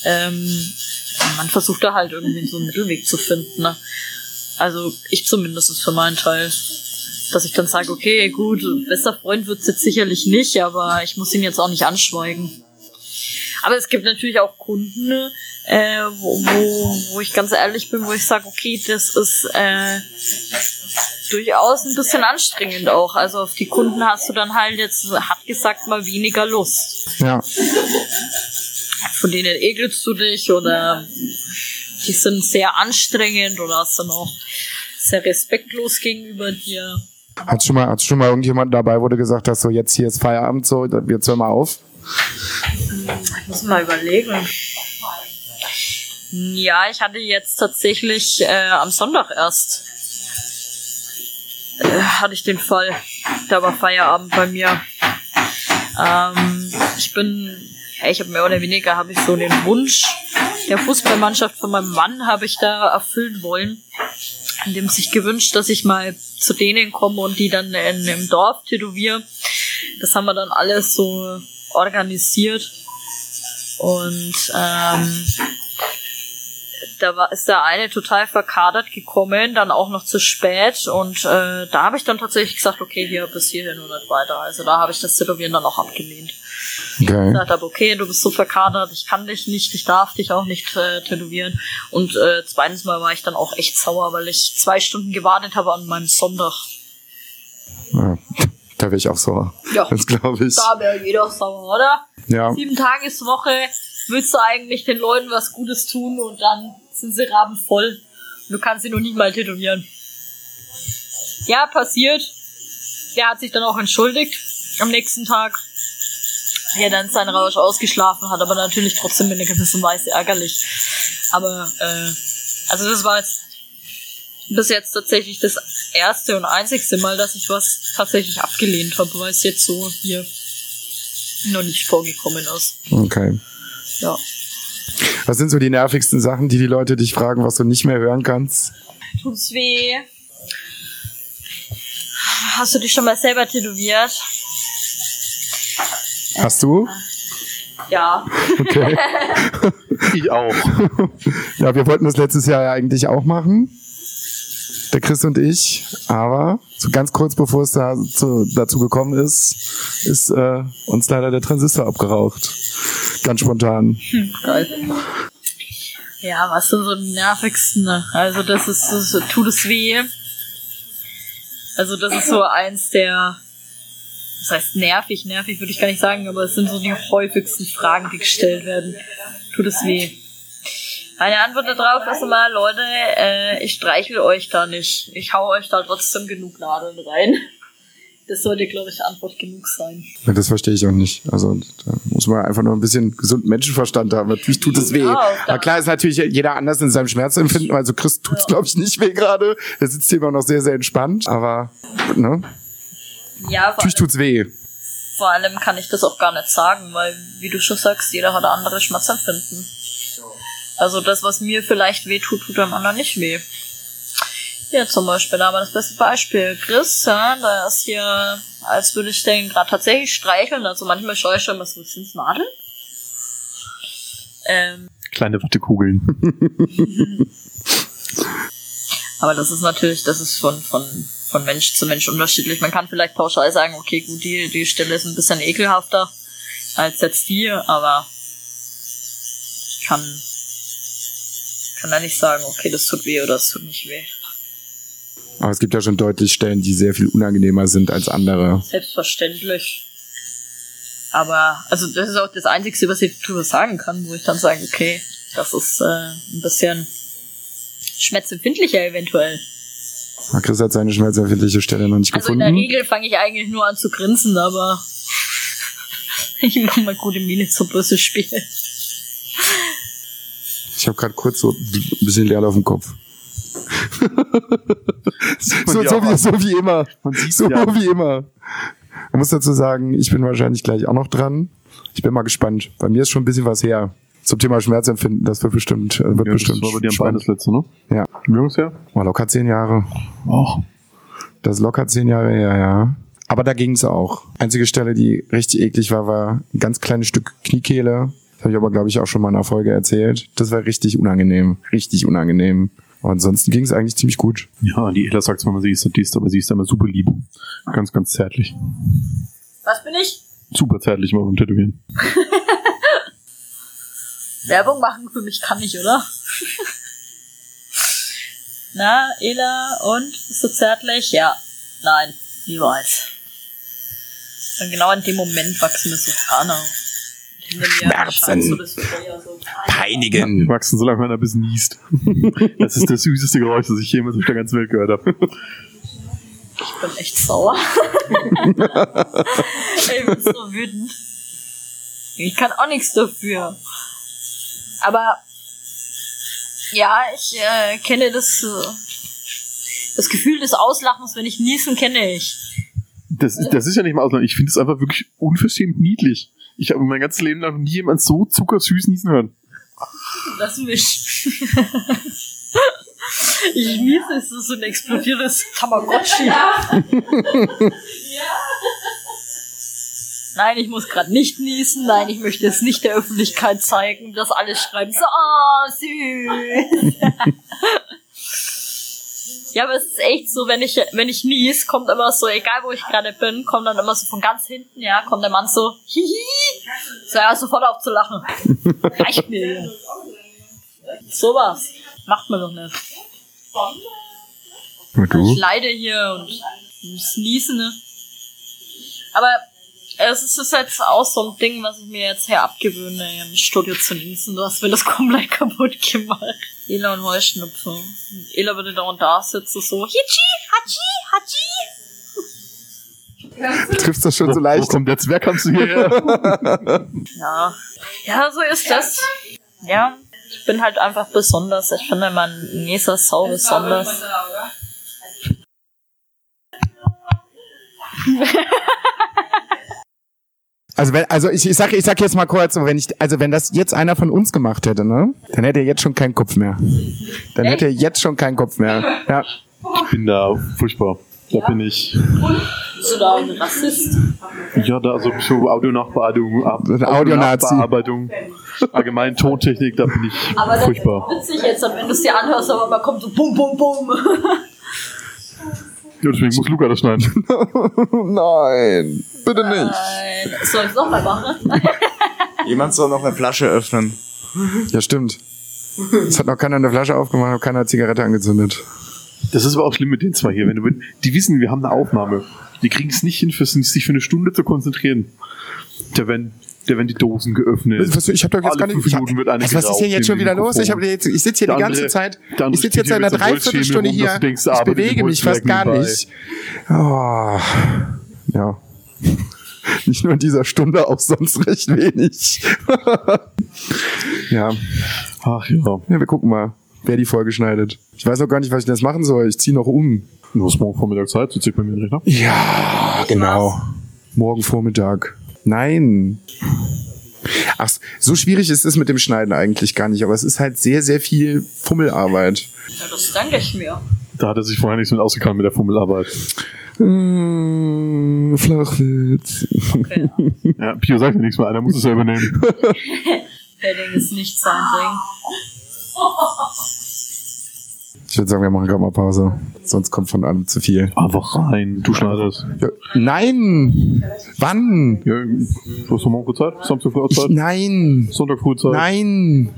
Ähm, man versucht da halt irgendwie so einen Mittelweg zu finden. Ne? Also ich zumindest für meinen Teil. Dass ich dann sage, okay, gut, bester Freund wird's jetzt sicherlich nicht, aber ich muss ihn jetzt auch nicht anschweigen. Aber es gibt natürlich auch Kunden, äh, wo, wo, wo ich ganz ehrlich bin, wo ich sage, okay, das ist äh, durchaus ein bisschen anstrengend auch. Also auf die Kunden hast du dann halt jetzt, hat gesagt, mal weniger Lust. Ja. Von denen ekelst du dich oder die sind sehr anstrengend oder hast dann auch sehr respektlos gegenüber dir. Hat schon mal, hat schon mal irgendjemand dabei, wo du gesagt hast, so jetzt hier ist Feierabend, so, jetzt hör mal auf. Ich muss mal überlegen. Ja, ich hatte jetzt tatsächlich äh, am Sonntag erst äh, hatte ich den Fall. Da war Feierabend bei mir. Ähm, ich bin, ich habe mehr oder weniger habe ich so den Wunsch der Fußballmannschaft von meinem Mann habe ich da erfüllen wollen, indem sich gewünscht, dass ich mal zu denen komme und die dann in, im Dorf tätowiere. Das haben wir dann alles so organisiert und ähm, da war, ist der eine total verkadert gekommen, dann auch noch zu spät. Und äh, da habe ich dann tatsächlich gesagt, okay, hier bis hierhin und nicht weiter. Also da habe ich das Tätowieren dann auch abgelehnt. Okay. Ich dachte, okay, du bist so verkadert, ich kann dich nicht, ich darf dich auch nicht äh, tätowieren. Und äh, zweitens Mal war ich dann auch echt sauer, weil ich zwei Stunden gewartet habe an meinem Sonntag. Ja, da wäre ich auch sauer. Ja. Das glaube ich. Da wäre jeder sauer, oder? Ja. Sieben Tageswoche willst du eigentlich den Leuten was Gutes tun und dann sind sie rabenvoll. Du kannst sie noch nicht mal tätowieren. Ja, passiert. Der hat sich dann auch entschuldigt am nächsten Tag. Ja, dann seinen Rausch ausgeschlafen hat, aber natürlich trotzdem in einer gewissen Weise ärgerlich. Aber, äh, also das war jetzt bis jetzt tatsächlich das erste und einzigste Mal, dass ich was tatsächlich abgelehnt habe, weil es jetzt so hier noch nicht vorgekommen ist. Okay. Ja. Was sind so die nervigsten Sachen, die die Leute dich fragen, was du nicht mehr hören kannst? Tut's weh? Hast du dich schon mal selber tätowiert? Hast du? Ja. Okay. [laughs] Ich auch. ja, wir wollten das letztes Jahr ja eigentlich auch machen. Der Chris und ich. Aber so ganz kurz bevor es da zu, dazu gekommen ist, ist äh, uns leider der Transistor abgeraucht. Ganz spontan. Geil. Ja, was sind so die nervigsten? ne? Also das ist, das ist tut es weh. Also das ist so eins der, das heißt nervig, nervig würde ich gar nicht sagen, aber es sind so die häufigsten Fragen, die gestellt werden. Tut es weh? Meine Antwort darauf ist immer, Leute, äh, ich streichel euch da nicht. Ich hau euch da trotzdem genug Nadeln rein. Das sollte, glaube ich, Antwort genug sein. Ja, Das verstehe ich auch nicht. Also da muss man einfach nur ein bisschen gesunden Menschenverstand haben. Natürlich tut es weh. Ja, Aber klar ist natürlich jeder anders in seinem Schmerzempfinden. Also Chris tut's glaube ich nicht weh gerade. Der sitzt hier immer noch sehr, sehr entspannt. Aber ne? Ja, natürlich tut's weh. Vor allem kann ich das auch gar nicht sagen, weil, wie du schon sagst, jeder hat ein anderes Schmerzempfinden. Also das, was mir vielleicht weh tut, tut dem anderen nicht weh. Hier zum Beispiel, da haben wir das beste Beispiel. Chris, ja, da ist hier, als würde ich den gerade tatsächlich streicheln, also manchmal schaue ich schon mal so, sind's Nadeln? Ähm, Kleine Wattekugeln. [laughs] aber das ist natürlich, das ist von, von, von Mensch zu Mensch unterschiedlich. Man kann vielleicht pauschal sagen, okay, gut, die, die Stelle ist ein bisschen ekelhafter als jetzt die, aber ich kann, kann da nicht sagen, okay, das tut weh oder das tut nicht weh. Aber es gibt ja schon deutlich Stellen, die sehr viel unangenehmer sind als andere. Selbstverständlich. Aber, also das ist auch das Einzige, was ich darüber sagen kann, wo ich dann sage, okay, das ist äh, ein bisschen schmerzempfindlicher eventuell. Chris hat seine schmerzempfindliche Stelle noch nicht Also in der gefunden. Regel fange ich eigentlich nur an zu grinsen, aber [laughs] ich mache mal gute Miene zum böse Spiel. Ich habe gerade kurz so ein bisschen leer auf dem Kopf. So, so, auch wie, so wie immer. So ja. wie immer. Man muss dazu sagen, ich bin wahrscheinlich gleich auch noch dran. Ich bin mal gespannt. Bei mir ist schon ein bisschen was her. Zum Thema Schmerzempfinden, das wird bestimmt, äh, wird Ja, das bestimmt war bei dir spannend. das letzte, ne? Ja, Jungs ja? war locker zehn Jahre. Ach. Das ist locker zehn Jahre her, ja. Aber da ging's auch. Einzige Stelle, die richtig eklig war, war ein ganz kleines Stück Kniekehle. Das habe ich aber, glaube ich, auch schon mal in einer Folge erzählt. Das war richtig unangenehm. Richtig unangenehm. Aber ansonsten ging's eigentlich ziemlich gut. Ja, die Ella sagt zwar immer, sie ist Sadist, aber sie ist immer super lieb. Ganz, ganz zärtlich. Was bin ich? Super zärtlich immer beim Tätowieren. [laughs] Werbung machen für mich kann ich, oder? [laughs] Na, Ela, und? Bist du zärtlich? Ja. Nein, niemals. Und genau in dem Moment wachsen mir so. Hinter mir Schmerzen. so so. Peinigen. wachsen so lange, wenn er bis niest. [laughs] Das ist das süßeste Geräusch, das ich jemals auf der ganzen Welt gehört habe. Ich bin echt sauer. [laughs] ich bin so wütend. Ich kann auch nichts dafür. Aber ja, ich äh, kenne das äh, das Gefühl des Auslachens, wenn ich niesen, kenne ich. Das, ist- das ist ja nicht mal Ausland. Ich finde es einfach wirklich unverschämt niedlich. Ich habe mein ganzes Leben lang noch nie jemand so zuckersüß niesen hören. Lass mich. Ich niese, es ist so ein explodiertes Tamagotchi. Nein, ich muss gerade nicht niesen. Nein, ich möchte es nicht der Öffentlichkeit zeigen, dass alle schreiben, so ah, süß. Ja, aber es ist echt so, wenn ich, wenn ich nies, kommt immer so, egal wo ich gerade bin, kommt dann immer so von ganz hinten, ja, kommt der Mann so, hihi, so ja, sofort auf zu lachen. [laughs] Reicht mir. Sowas. Macht man doch nicht. Und Ich du? leide hier und niesen, ne? Aber es ist jetzt auch so ein Ding, was ich mir jetzt her abgewöhne, im Studio zu niesen. Du hast mir das [laughs] komplett kaputt gemacht. Ela und Heuschnupfen. Ela würde da und da sitzen so, Hichi, Hachi, Hachi. Du triffst das schon so Wo leicht. kommt der Zwerg? Kommst du hierher? [laughs] Ja. Ja, so ist das. Ja. Ich bin halt einfach besonders. Ich finde mein Nesa sau besonders. [laughs] Also wenn, also ich, ich sag, ich sag jetzt mal kurz, wenn ich, also wenn das jetzt einer von uns gemacht hätte, ne, dann hätte er jetzt schon keinen Kopf mehr. Dann hätte er jetzt schon keinen Kopf mehr. Ja. Ich bin da furchtbar. Da bin ich. Bist du da ein Rassist? Ja, da also so Audionachbearbeitung. Audionachbearbeitung, allgemein Tontechnik, da bin ich Aber das furchtbar. ist witzig jetzt, wenn du es dir anhörst, aber man kommt so bum bum bum. Ja, deswegen muss Luca das schneiden. [laughs] Nein, bitte nicht. Nein. Soll ich es nochmal machen? [laughs] Jemand soll noch eine Flasche öffnen. Ja, stimmt. Es hat noch keiner eine Flasche aufgemacht, noch keiner eine Zigarette angezündet. Das ist aber auch schlimm mit den zwei hier. Wenn du, die wissen, wir haben eine Aufnahme. Die kriegen es nicht hin, für, sich für eine Stunde zu konzentrieren. Da werden, da werden die Dosen geöffnet. Was, ich habe doch jetzt Alle gar nicht. fünf Ich eine was, was ist denn jetzt schon im wieder los? Ich, hab Mikrofon. jetzt, ich sitze hier Der die ganze andere- Zeit. der andere Ich sitze jetzt seit einer Dreiviertelstunde rum, hier. du denkst, ich bewege mich fast gar nicht. Oh. Ja. [laughs] Nicht nur in dieser Stunde, auch sonst recht wenig. ja. Ach ja. ja, wir gucken mal, wer die Folge schneidet. Ich weiß auch gar nicht, was ich jetzt machen soll. Ich ziehe noch um. Du hast morgen Vormittag Zeit, sitze ich bei mir im Rechner. Ja, genau. Morgen Vormittag. Nein. Ach, so schwierig ist es mit dem Schneiden eigentlich gar nicht, aber es ist halt sehr, sehr viel Fummelarbeit. Ja, das danke ich mir. Da hat er sich vorher nichts mit ausgekannt mit der Fummelarbeit. Mmh, Flachwitz. Okay. Ja, Pio sagt ja nichts mehr, einer muss es ja übernehmen. [laughs] Der Ding ist nicht sein Ding. Ich würde sagen, wir machen gerade mal Pause. Sonst kommt von allem zu viel. Einfach rein, du schneidest. Ja. Nein! Wann? Ja, du hast morgen Frühzeit? Samstag Ich, Frühzeit? nein! Sonntag Frühzeit? Nein!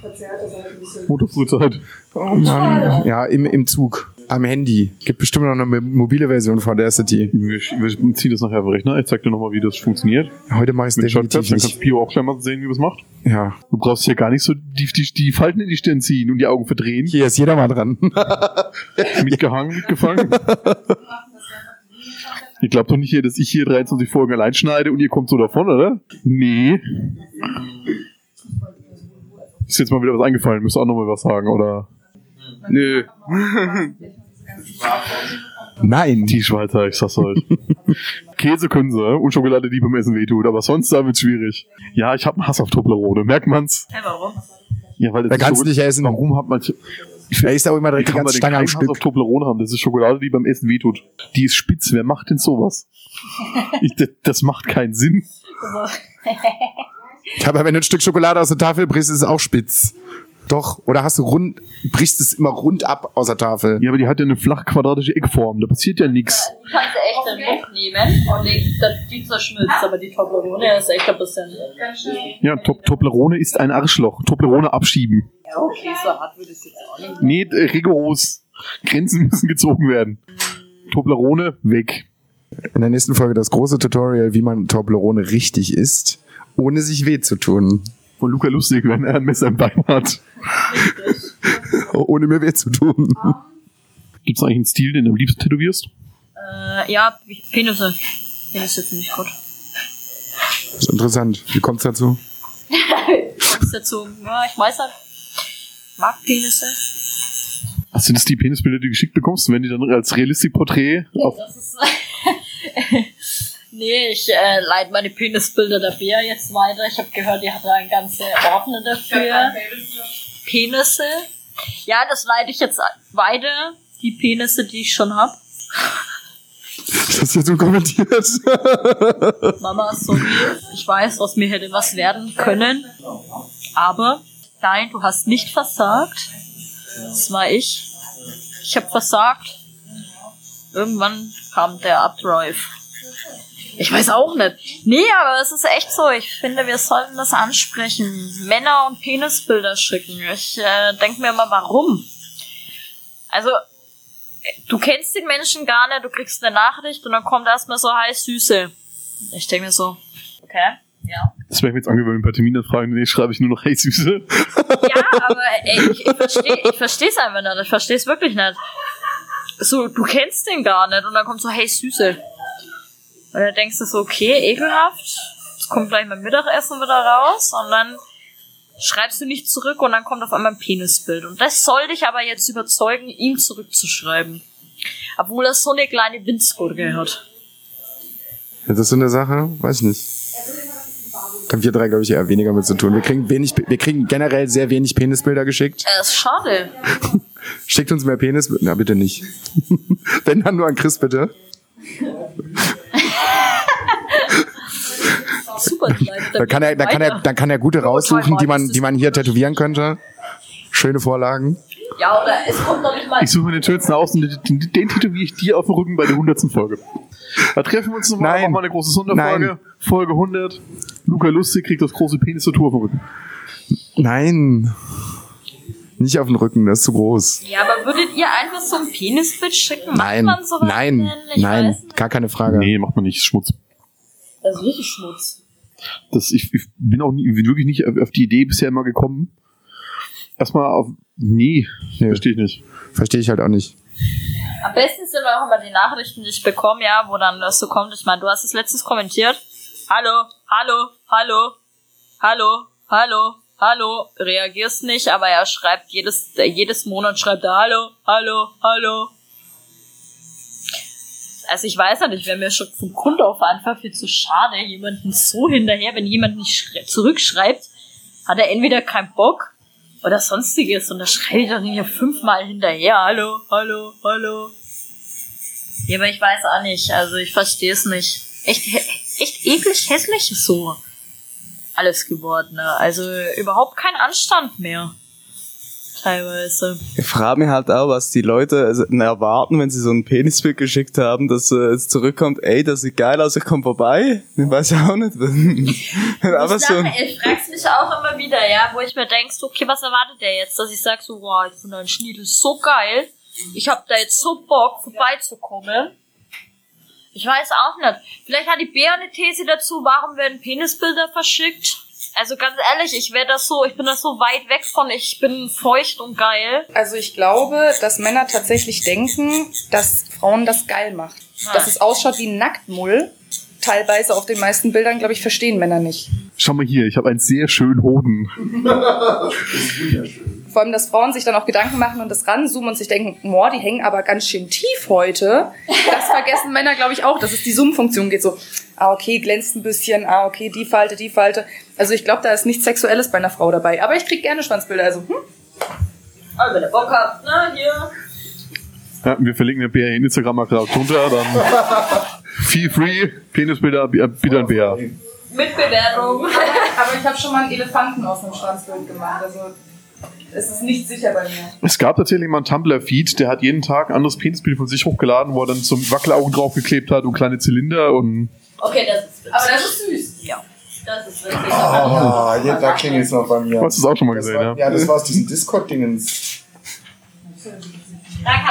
Montag Frühzeit? Oh Mann. Ja, im, im Zug. Am Handy. Gibt bestimmt noch eine mobile Version von der City. Wir, wir ziehen das nachher auf den Rechner. Ich zeig dir nochmal, wie das funktioniert. Heute mache ich es Mit Shortcuts. definitiv Dann kannst. Pio auch gleich mal sehen, wie man es macht. Ja. Du brauchst hier gar nicht so die, die, die Falten in die Stirn ziehen und die Augen verdrehen. Hier ist jeder mal dran. [laughs] Mitgehangen, mitgefangen. Ihr glaubt doch nicht hier, dass ich hier 23 Folgen allein schneide und ihr kommt so davon, oder? Nee. Ist jetzt mal wieder was eingefallen, müsst ihr auch nochmal was sagen, oder? Nö. [laughs] Nein. Die Schweizer, ich sag's euch. [laughs] Käse können sie und Schokolade, die beim Essen wehtut, aber sonst da wird's schwierig. Ja, ich hab einen Hass auf Toblerone, merkt man's? Hey, warum? Ja, weil das Da ist kannst du so- nicht essen. Warum hat man... Da ist auch immer direkt die ganze den Stange am Hass auf Stück. Toblerone haben? Das ist Schokolade, die beim Essen wehtut. Die ist spitz. Wer macht denn sowas? [laughs] Ich, das, das macht keinen Sinn. [laughs] Ja, aber wenn du ein Stück Schokolade aus der Tafel brichst, ist es auch spitz. Doch. Oder hast du rund, brichst es immer rund ab aus der Tafel. Ja, aber die hat ja eine flach quadratische Eckform. Da passiert ja nichts. Die kannst du echt den Mund nehmen und die, die zerschmilzt, aber die Toblerone ist echt ein bisschen. Ja, Top Toblerone ist ein Arschloch. Toblerone abschieben. Ja, okay, so hart würde ich es jetzt auch nicht. Nee, äh, rigoros. Grenzen [laughs] müssen gezogen werden. Toblerone weg. In der nächsten Folge das große Tutorial, wie man Toblerone richtig isst, ohne sich weh zu tun. Von Luca Lustig, wenn er ein Messer im Bein hat. ohne mir weh zu tun. Gibt's eigentlich einen Stil, den du am liebsten tätowierst? Äh, ja, Penisse. Penisse finde ich gut. Das ist interessant. Wie kommt's dazu? [laughs] Kommst dazu? Ja, ich weiß halt. Mag Penisse. Ach, sind das die Penisbilder, die du geschickt bekommst, wenn die dann als Realistikporträt auf Das ist. Nee, ich äh, leite meine Penisbilder der Bea jetzt weiter. Ich habe gehört, ihr habt da einen ganzen Ordner dafür. Penisse. Ja, das leite ich jetzt weiter. Die Penisse, die ich schon hab. Das hast du jetzt so kommentiert. [laughs] Mama, sorry. Ich weiß, aus mir hätte was werden können. Aber nein, du hast nicht versagt. Das war ich. Ich habe versagt. Irgendwann kam der Updrive. Ich weiß auch nicht. Nee, aber es ist echt so. Ich finde, wir sollten das ansprechen. Männer und Penisbilder schicken. Ich äh, denke mir immer, warum? Also, du kennst den Menschen gar nicht, du kriegst eine Nachricht und dann kommt erstmal so heiß Süße. Ich denke mir so, okay, ja. Das wäre mir jetzt angewöhnt, ein paar Termine fragen, nee, schreibe ich nur noch Hey Süße. Ja, [laughs] aber ey, ich, ich verstehe ich versteh's einfach nicht. Ich versteh's wirklich nicht. So, du kennst den gar nicht und dann kommt so, hey Süße. Und dann denkst du so, okay, ekelhaft. Jetzt kommt gleich mein Mittagessen wieder raus und dann schreibst du nicht zurück und dann kommt auf einmal ein Penisbild. Und das soll dich aber jetzt überzeugen, ihm zurückzuschreiben. Obwohl er so eine kleine Winzgurke hat. Das ist so eine Sache, weiß ich nicht. Da haben wir drei, glaube ich, eher weniger mit zu tun. Wir kriegen wenig, wir kriegen generell sehr wenig Penisbilder geschickt. Äh, ist schade. [laughs] Schickt uns mehr Penisbilder. Na, bitte nicht. [laughs] Wenn dann nur an Chris, bitte. [laughs] Super. Da kann er, da kann er, dann kann er gute raussuchen, die man, die man hier tätowieren könnte. Schöne Vorlagen. Ja, oder es kommt noch nicht mal. Ich suche mir den schönsten aus und den, den, den tätowiere ich dir auf dem Rücken bei der 100. Folge. Da treffen wir uns nochmal, Nein. machen mal eine große Sonderfolge. Nein. Folge 100. Luca Lustig kriegt das große Penis-Tattoo auf dem Rücken. Nein. Nicht auf den Rücken, das ist zu groß. Ja, aber würdet ihr einfach so ein Penisbild schicken? Macht Nein, man sowas nein, nein, gar keine Frage. Nee, macht man nicht, ist Schmutz. Das ist richtig Schmutz. Das, ich, ich bin auch nie, bin wirklich nicht auf, auf die Idee bisher immer gekommen. Erstmal auf, nee, Nee. verstehe ich nicht. Verstehe ich halt auch nicht. Am besten sind auch immer die Nachrichten, die ich bekomme, ja, wo dann das so kommt. Ich meine, du hast es letztens kommentiert. Hallo, hallo, hallo, hallo, hallo, hallo. Reagierst nicht, aber er schreibt jedes, äh, jedes Monat schreibt er Hallo, hallo, hallo. Also ich weiß ja nicht, wäre mir schon vom Grund auf einfach viel zu schade, jemanden so hinterher, wenn jemand nicht schrei- zurückschreibt, hat er entweder keinen Bock oder sonstiges und da schreibe ich doch nicht fünfmal hinterher. Hallo, hallo, hallo. Ja, aber ich weiß auch nicht. Also ich verstehe es nicht. Echt, echt eklig hässlich so alles geworden. Ne? Also überhaupt kein Anstand mehr. Teilweise. Ich frage mich halt auch, was die Leute also, erwarten, wenn sie so ein Penisbild geschickt haben, dass äh, es zurückkommt, ey, das sieht geil aus, ich komm vorbei. Ich weiß ja auch nicht. Aber [laughs] ich, so ein, ich frag's mich auch immer wieder, ja, wo ich mir denkst, okay, was erwartet der jetzt? Dass ich sag so, wow, ich finde deinen Schniedel so geil. Ich hab da jetzt so Bock, vorbeizukommen. Ich weiß auch nicht. Vielleicht hat die Bär eine These dazu, warum werden Penisbilder verschickt? Also ganz ehrlich, ich wäre das so, ich bin das so weit weg von, ich bin feucht und geil. Also ich glaube, dass Männer tatsächlich denken, dass Frauen das geil macht. Dass es ausschaut wie Nacktmull. Teilweise auf den meisten Bildern, glaube ich, verstehen Männer nicht. Schau mal hier, ich habe einen sehr schönen Hoden. [laughs] Vor allem, dass Frauen sich dann auch Gedanken machen und das ranzoomen und sich denken, boah, die hängen aber ganz schön tief heute. Das vergessen Männer, glaube ich, auch, dass es die Zoom-Funktion geht. So, ah, okay, glänzt ein bisschen, ah, okay, die Falte, die Falte. Also ich glaube, da ist nichts Sexuelles bei einer Frau dabei. Aber ich krieg gerne Schwanzbilder, also, hm? Also, wenn ihr Bock habt, ne, hier. Ja, wir verlinken den BR in Instagram-Account drunter, dann [laughs] feel free, Penisbilder, bi- äh, bitte ein BR. Mit Bewertung. [laughs] Aber ich habe schon mal einen Elefanten aus einem Schwanzbild gemacht. Also es ist nicht sicher bei mir. Es gab tatsächlich mal einen Tumblr-Feed, der hat jeden Tag ein anderes Penisbild von sich hochgeladen, wo er dann zum Wackelaugen draufgeklebt hat und kleine Zylinder und Okay, das ist. Aber das ist süß. Ja, das ist wirklich. Ah, ja, da klingelt es noch bei mir. du hast es auch schon mal Das gesehen, war, ja. ja, das war aus diesem Discord-Dingens.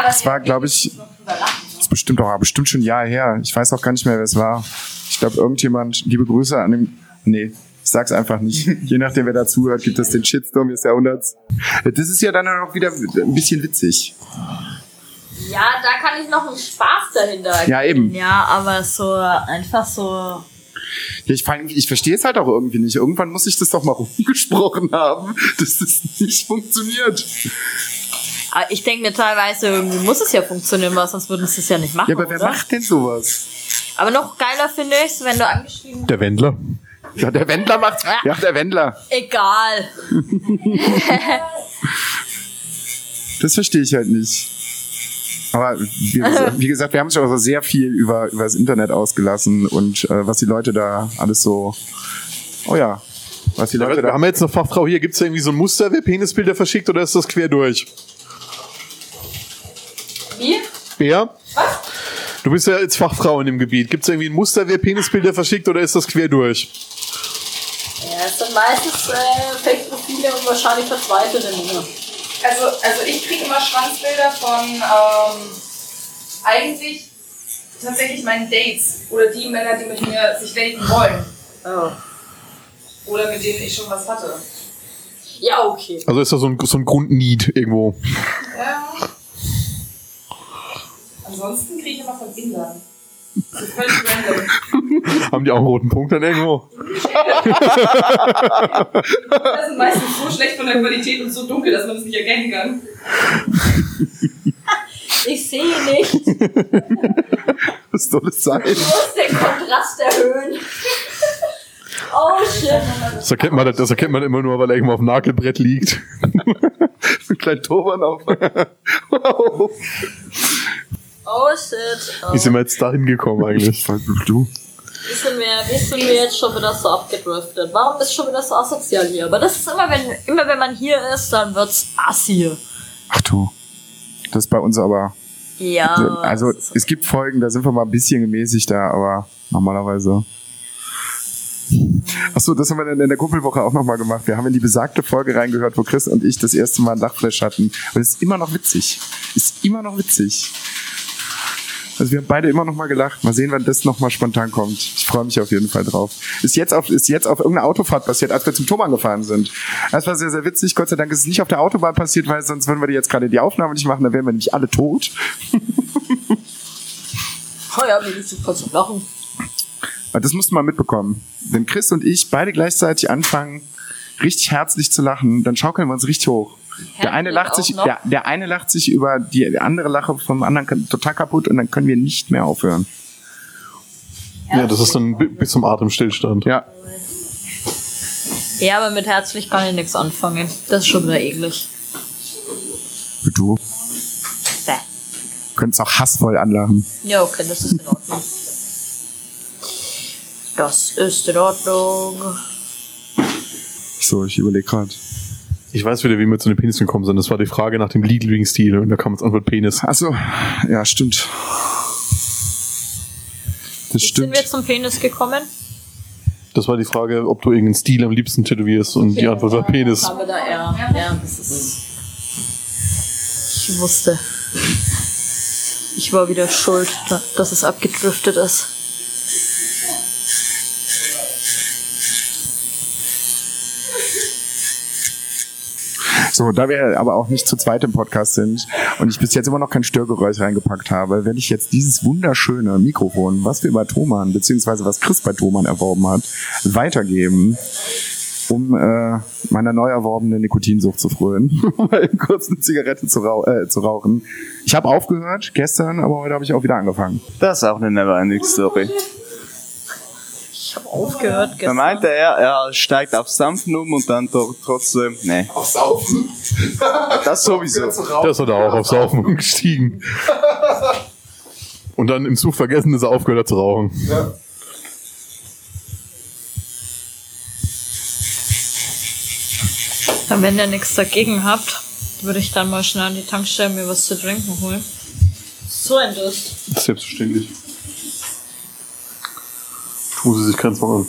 Das war, glaube ich, das ist bestimmt auch bestimmt schon Jahre her. Ich weiß auch gar nicht mehr, wer es war. Ich glaube, irgendjemand, liebe Grüße an dem. Nee, sag's einfach nicht. [laughs] Je nachdem, wer dazuhört, gibt es den Shitstorm des Jahrhunderts. Das ist ja dann auch wieder ein bisschen witzig. Ja, da kann ich noch einen Spaß dahinter. Ja, eben. Ja, aber so einfach so. Ja, ich, ich verstehe es halt auch irgendwie nicht. Irgendwann muss ich das doch mal [laughs] rumgesprochen haben, dass das nicht funktioniert. Aber Ich denke mir teilweise, irgendwie muss es ja funktionieren, weil sonst würden sie es ja nicht machen. Ja, aber wer oder? macht denn sowas? Aber noch geiler finde ich es, wenn du angeschrieben Der Wendler. Ja, der Wendler macht. Ja, der Wendler. Egal. Das verstehe ich halt nicht. Aber wie, [laughs] gesagt- wie gesagt, wir haben schon auch sehr viel über, über das Internet ausgelassen und äh, was die Leute da alles so. Oh ja. Was die Leute Wir da. haben jetzt eine Fachfrau hier. Gibt es da irgendwie so ein Muster, wer Penisbilder verschickt oder ist das quer durch? Wie? Bea? Du bist ja jetzt Fachfrau in dem Gebiet. Gibt es irgendwie ein Muster, wer Penisbilder verschickt oder ist das quer durch? Es sind meistens äh, Fake-Profile und wahrscheinlich verzweifelte Dinge. Also, also ich kriege immer Schwanzbilder von ähm, eigentlich tatsächlich meinen Dates oder die Männer, die mit mir sich daten wollen. Oh. Oder mit denen ich schon was hatte. Ja, okay. Also ist das so ein, so ein Grundnied irgendwo. Ja. Ansonsten kriege ich immer von Indern. Das ist völlig random. Haben die auch einen roten Punkt dann irgendwo? [laughs] Das sind meistens so schlecht von der Qualität und so dunkel, dass man es nicht erkennen kann. [laughs] Ich sehe nicht. [laughs] Was soll das sein? Du musst den Kontrast erhöhen. Oh shit. Das erkennt man, das erkennt man immer nur, weil er irgendwo auf dem Nagelbrett liegt. Ein kleiner Turban auf. wow. Oh shit. Oh. Wie sind wir jetzt dahin gekommen eigentlich? Du. Wie sind, wir, wie sind wir jetzt schon wieder so abgedriftet? Warum ist schon wieder so asozial hier? Aber das ist immer, wenn, immer wenn man hier ist, dann wird's assi. Ach du. Das ist bei uns aber. Ja. Also ist es gibt Folgen, da sind wir mal ein bisschen gemäßigt da, aber normalerweise. Achso, das haben wir dann in der Kumpelwoche auch nochmal gemacht. Wir haben in die besagte Folge reingehört, wo Chris und ich das erste Mal ein Lachflash hatten. Und es ist immer noch witzig. Ist immer noch witzig. Also wir haben beide immer noch mal gelacht. Mal sehen, wann das noch mal spontan kommt. Ich freue mich auf jeden Fall drauf. Ist jetzt auf, ist jetzt auf irgendeiner Autofahrt passiert, als wir zum Thomann gefahren sind. Das war sehr, sehr witzig. Gott sei Dank ist es nicht auf der Autobahn passiert, weil sonst würden wir jetzt gerade die Aufnahme nicht machen, dann wären wir nämlich alle tot. [laughs] Oh ja, mir ist voll zum Lachen. Das musst du mal mitbekommen. Wenn Chris und ich beide gleichzeitig anfangen, richtig herzlich zu lachen, dann schaukeln wir uns richtig hoch. Der eine lacht sich, der, der eine lacht sich über die andere Lache vom anderen total kaputt und dann können wir nicht mehr aufhören. Ja, das ist dann bi- bis zum Atemstillstand. Ja. Ja, aber mit herzlich kann ich nichts anfangen. Das ist schon wieder eklig. Du Bäh. könntest auch hassvoll anlachen. Ja, okay, das ist in Ordnung. Das ist in Ordnung. So, ich überlege gerade. Ich weiß wieder, wie wir zu den Penis gekommen sind. Das war die Frage nach dem Legal-Stil und da kam als Antwort Penis. Achso, ja, stimmt. Das Wie sind stimmt. wir zum Penis gekommen? Das war die Frage, ob du irgendeinen Stil am liebsten tätowierst und die Antwort war Penis. Aber da, ja, ja, das ist. Ich wusste. Ich war wieder schuld, da- dass es abgedriftet ist. So, da wir aber auch nicht zu zweit im Podcast sind und ich bis jetzt immer noch kein Störgeräusch reingepackt habe, werde ich jetzt dieses wunderschöne Mikrofon, was wir bei Thomann, beziehungsweise was Chris bei Thomann erworben hat, weitergeben, um äh, meiner neu erworbenen Nikotinsucht zu frönen, [laughs] mal kurz eine Zigarette zu, rau äh, zu rauchen. Ich habe aufgehört gestern, aber heute habe ich auch wieder angefangen. Das ist auch eine Neverending Story. Ich habe aufgehört Da gestern. meinte er, er steigt auf Sanften um und dann doch trotzdem, nee, Auf Saufen. [laughs] das sowieso. Das hat er auch aufs Saufen [laughs] umgestiegen. Und dann im Zug vergessen, dass er aufgehört hat zu rauchen. Ja, wenn ihr nichts dagegen habt, würde ich dann mal schnell an die Tankstelle mir was zu trinken holen. So ein Durst. Selbstverständlich. Sich keinen Zwang an.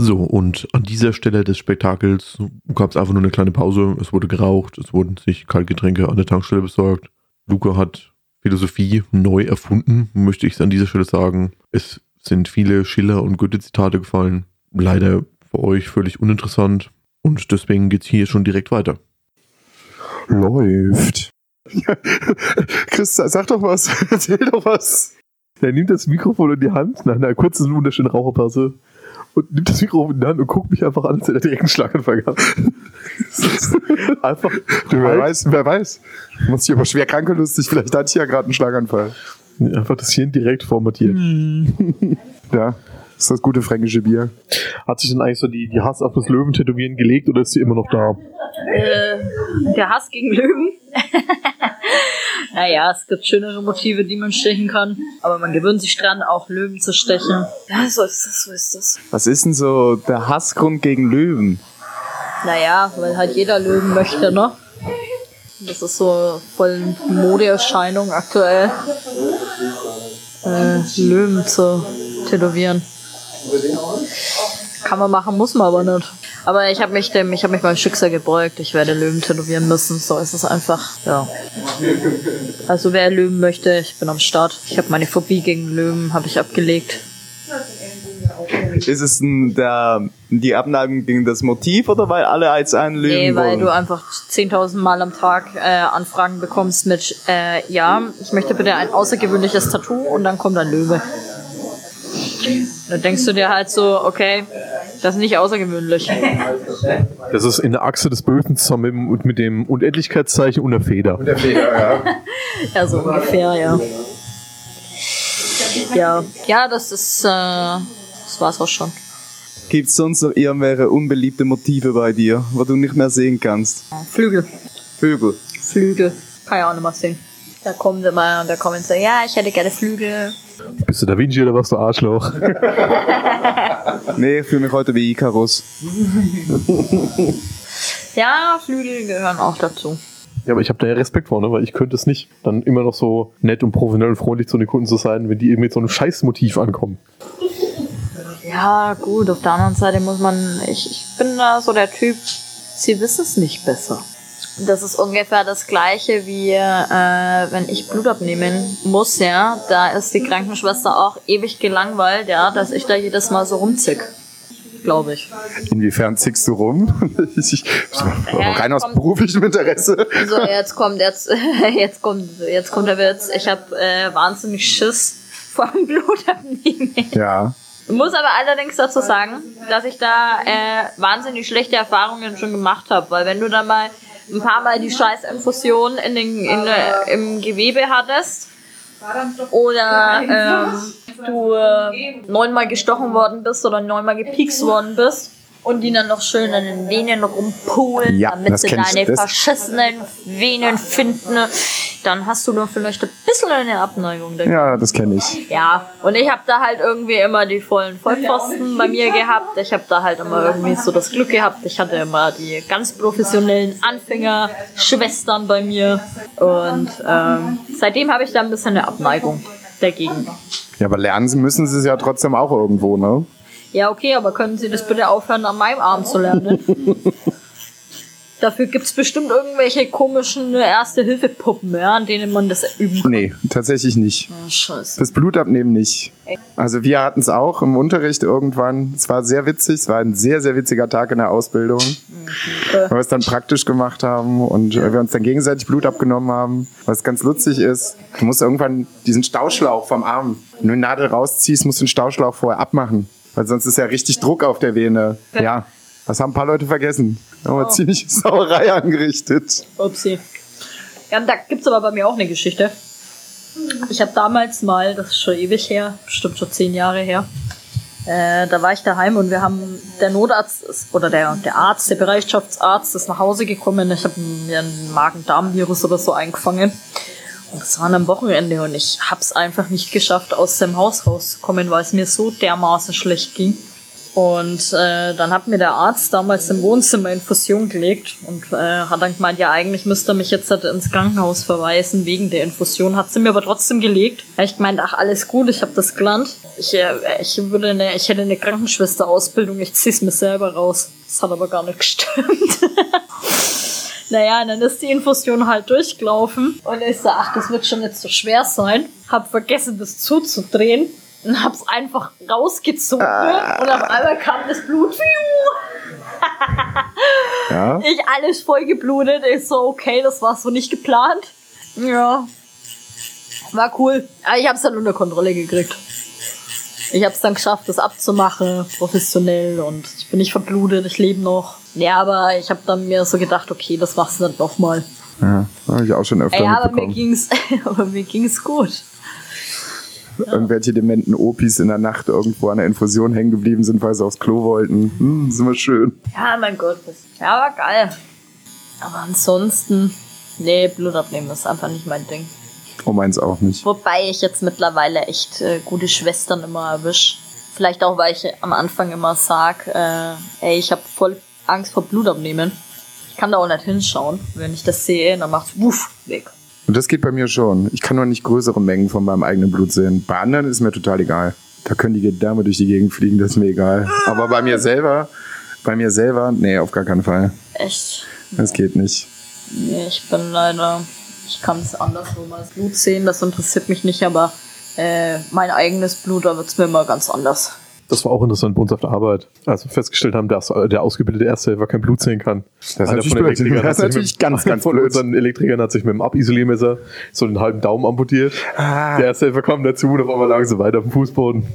So, und an dieser Stelle des Spektakels gab es einfach nur eine kleine Pause. Es wurde geraucht, es wurden sich Kaltgetränke an der Tankstelle besorgt. Luca hat Philosophie neu erfunden, möchte ich an dieser Stelle sagen. Es sind viele Schiller- und Goethe-Zitate gefallen. Leider für euch völlig uninteressant. Und deswegen geht's hier schon direkt weiter. Läuft. [laughs] Chris, sag doch was. [laughs] Erzähl doch was. Er nimmt das Mikrofon in die Hand nach einer kurzen, wunderschönen Raucherpause und nimmt das Mikrofon in die Hand und guckt mich einfach an, als er direkt einen Schlaganfall gehabt. [laughs] einfach, Du, wer halt- weiß, wer weiß. Muss ich aber schwer krank und lustig. Vielleicht hatte ich ja gerade einen Schlaganfall. einfach das Hirn direkt formatiert. Ja, ist das gute fränkische Bier. Hat sich dann eigentlich so die, die Hass auf das Löwen-Tätowieren gelegt oder ist sie immer noch da? Äh, der Hass gegen Löwen. [laughs] naja, es gibt schönere Motive, die man stechen kann. Aber man gewöhnt sich dran, auch Löwen zu stechen. Ja, so ist das, so ist das. Was ist denn so der Hassgrund gegen Löwen? Naja, weil halt jeder Löwen möchte, ne? Das ist so voll Modeerscheinung aktuell. Äh, Löwen zu tätowieren. Kann man machen, muss man aber nicht. Aber ich habe mich dem, ich habe mich beim Schicksal gebeugt. Ich werde Löwen tätowieren müssen. So ist es einfach. Ja. Also wer Löwen möchte, ich bin am Start. Ich habe meine Phobie gegen Löwen, habe ich abgelegt. Ist es denn der, die Abneigung gegen das Motiv oder weil alle als einen Löwen Nee, weil wollen? du einfach 10.000 Mal am Tag äh, Anfragen bekommst mit, äh, ja, ich möchte bitte ein außergewöhnliches Tattoo und dann kommt ein Löwe. Dann denkst du dir halt so, okay, das ist nicht außergewöhnlich. Das ist in der Achse des Bösen zusammen mit, mit dem Unendlichkeitszeichen und der Feder. Der Feder, ja. [laughs] Ja, so ungefähr, ja. Ja, ja, das ist, äh, das war's auch schon. Gibt's sonst noch irgendwelche unbeliebte Motive bei dir, wo du nicht mehr sehen kannst? Flügel, Vögel. Flügel, kann ja auch nicht mehr sehen. Da kommen sie mal und da kommen sie, ja, ich hätte gerne Flügel. Bist du Da Vinci oder was du Arschloch? [laughs] Nee, ich fühle mich heute wie Icarus. [laughs] Ja, Flügel gehören auch dazu. Ja, aber ich habe da ja Respekt vor, ne? weil ich könnte es nicht. Dann immer noch so nett und professionell und freundlich zu den Kunden zu sein, wenn die irgendwie mit so einem Scheißmotiv ankommen. Ja, gut, auf der anderen Seite muss man, ich, ich bin da so der Typ, sie wissen es nicht besser. Das ist ungefähr das gleiche wie, äh, wenn ich Blut abnehmen muss, ja, da ist die Krankenschwester auch ewig gelangweilt, ja, dass ich da jedes Mal so rumzick. Glaube ich. Inwiefern zickst du rum? [laughs] ich, Ja, rein aus kommt- beruflichem Interesse. So, jetzt kommt, jetzt, [laughs] jetzt kommt, jetzt kommt der Witz. Ich habe äh, wahnsinnig Schiss vor dem Blutabnehmen. Ja. Muss aber allerdings dazu sagen, dass ich da äh, wahnsinnig schlechte Erfahrungen schon gemacht habe, weil wenn du dann mal ein paar Mal die Scheißinfusion in den, in, äh, im Gewebe hattest. oder ähm, du äh, neunmal gestochen worden bist oder neunmal gepiekst worden bist und die dann noch schön in den Venen rumpulen, Ja, damit sie ich, deine das- verschissenen Venen finden, dann hast du nur vielleicht ein bisschen eine Abneigung dagegen. Ja, das kenne ich. Ja, und ich habe da halt irgendwie immer die vollen Vollpfosten bei mir gehabt. Ich habe da halt immer irgendwie so das Glück gehabt. Ich hatte immer die ganz professionellen Anfänger-Schwestern bei mir. Und ähm, seitdem habe ich da ein bisschen eine Abneigung dagegen. Ja, aber lernen müssen sie es ja trotzdem auch irgendwo, ne? Ja, okay, aber können Sie das bitte aufhören, an meinem Arm zu lernen? [laughs] Dafür gibt's bestimmt irgendwelche komischen Erste-Hilfe-Puppen, ja, an denen man das üben kann. Nee, tatsächlich nicht. Oh, Scheiße. Das Blutabnehmen nicht. Also wir hatten es auch im Unterricht irgendwann. Es war sehr witzig. Es war ein sehr, sehr witziger Tag in der Ausbildung. Weil wir es dann praktisch gemacht haben und äh, wir uns dann gegenseitig Blut abgenommen haben. Was ganz lustig ist, du musst irgendwann diesen Stauschlauch vom Arm, wenn du die Nadel rausziehst, musst du den Stauschlauch vorher abmachen. Weil sonst ist ja richtig Druck auf der Vene. Ja, das haben ein paar Leute vergessen. Da haben wir Oh. ziemlich Sauerei angerichtet. Upsi. Ja, da gibt's aber bei mir auch eine Geschichte. Ich habe damals mal, das ist schon ewig her, bestimmt schon zehn Jahre her, Äh, da war ich daheim und wir haben, der Notarzt oder der, der Arzt, der Bereitschaftsarzt ist nach Hause gekommen. Ich habe mir ein Magen-Darm-Virus oder so eingefangen. Das war am Wochenende und ich hab's einfach nicht geschafft, aus dem Haus rauszukommen, weil es mir so dermaßen schlecht ging. Und äh, dann hat mir der Arzt damals im Wohnzimmer Infusion gelegt und äh, hat dann gemeint, ja eigentlich müsste er mich jetzt halt ins Krankenhaus verweisen wegen der Infusion. Hat sie mir aber trotzdem gelegt. Ich gemeint, ach alles gut, ich habe das gelernt. Ich, äh, ich würde eine, ich hätte eine Krankenschwester-Ausbildung, ich zieh's mir selber raus. Das hat aber gar nicht gestimmt. [laughs] Naja, dann ist die Infusion halt durchgelaufen und ich so, ach, das wird schon nicht so schwer sein. Hab vergessen, das zuzudrehen und hab's einfach rausgezogen und auf einmal kam das Blut. [laughs] Ja. Ich alles voll geblutet. Ich so, okay, das war so nicht geplant. Ja. War cool. Aber ich hab's dann unter Kontrolle gekriegt. Ich hab's dann geschafft, das abzumachen, professionell und ich bin nicht verblutet, ich lebe noch. Ja, aber ich hab dann mir so gedacht, okay, das machst du dann doch mal. Ja, habe ich auch schon öfter Ja, aber mir ging's, [laughs] aber mir ging's gut. Irgendwelche dementen Opis in der Nacht irgendwo an der Infusion hängen geblieben sind, weil sie aufs Klo wollten. Hm, ist immer schön. Ja, mein Gott. das- Ja, war geil. Aber ansonsten, nee, Blut abnehmen ist einfach nicht mein Ding. Oh, meins auch nicht. Wobei ich jetzt mittlerweile echt äh, gute Schwestern immer erwisch. Vielleicht auch, weil ich am Anfang immer sag, äh, ey, ich habe voll Angst vor Blutabnehmen. Ich kann da auch nicht hinschauen. Wenn ich das sehe, dann macht's wuff, weg. Und das geht bei mir schon. Ich kann nur nicht größere Mengen von meinem eigenen Blut sehen. Bei anderen ist mir total egal. Da können die Gedärme durch die Gegend fliegen, das ist mir egal. Aber bei mir selber, bei mir selber, nee, auf gar keinen Fall. Echt. Das geht nicht. Nee, ich bin leider, ich kann es anderswo mal das Blut sehen, das interessiert mich nicht, aber äh, mein eigenes Blut, da wird's mir immer ganz anders. Das war auch interessant bei uns auf der Arbeit, als wir festgestellt haben, dass der ausgebildete Ersthelfer kein Blut sehen kann. Das ist Einer natürlich von den blöd. Elektrikern Das hat ist sich natürlich mit, ganz, ganz von blöd. unseren Elektrikern hat sich mit dem Abisoliermesser so einen halben Daumen amputiert. Ah. Der Ersthelfer kam dazu und auf einmal lagen sie weiter auf dem Fußboden.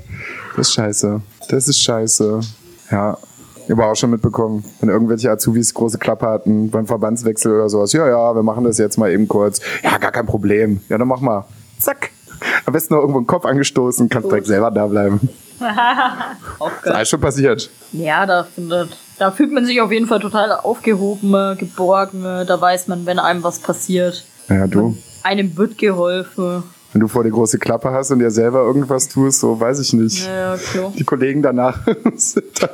Das ist scheiße. Das ist scheiße. Ja. Ich habe auch schon mitbekommen, wenn irgendwelche Azubis große Klappe hatten beim Verbandswechsel oder sowas. Ja, ja, wir machen das jetzt mal eben kurz. Ja, gar kein Problem. Ja, dann mach mal. Zack. Am besten noch irgendwo den Kopf angestoßen, kannst direkt selber da bleiben. [laughs] Ist alles schon passiert. Ja, da findet, da fühlt man sich auf jeden Fall total aufgehoben, geborgen, da weiß man, wenn einem was passiert. Ja, du. Einem wird geholfen. Wenn du vor die große Klappe hast und dir selber irgendwas tust, so weiß ich nicht. Ja, klar. Die Kollegen danach [laughs] sind da,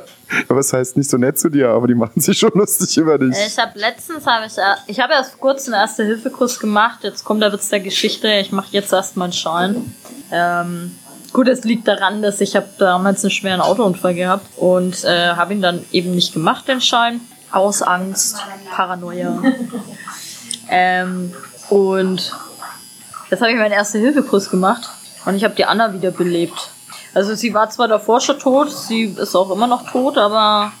aber es heißt nicht so nett zu dir, aber die machen sich schon lustig über dich. Ich habe letztens, hab ich, äh, ich habe erst kurz einen Erste-Hilfe-Kurs gemacht. Jetzt kommt der Witz der Geschichte. Ich mache jetzt erstmal einen Schein. Ähm, gut, es liegt daran, dass ich habe damals einen schweren Autounfall gehabt und äh, habe ihn dann eben nicht gemacht, den Schein. Aus Angst, Paranoia. [laughs] ähm, und jetzt habe ich meinen Erste-Hilfe-Kurs gemacht und ich habe die Anna wiederbelebt. Also sie war zwar davor schon tot, sie ist auch immer noch tot, aber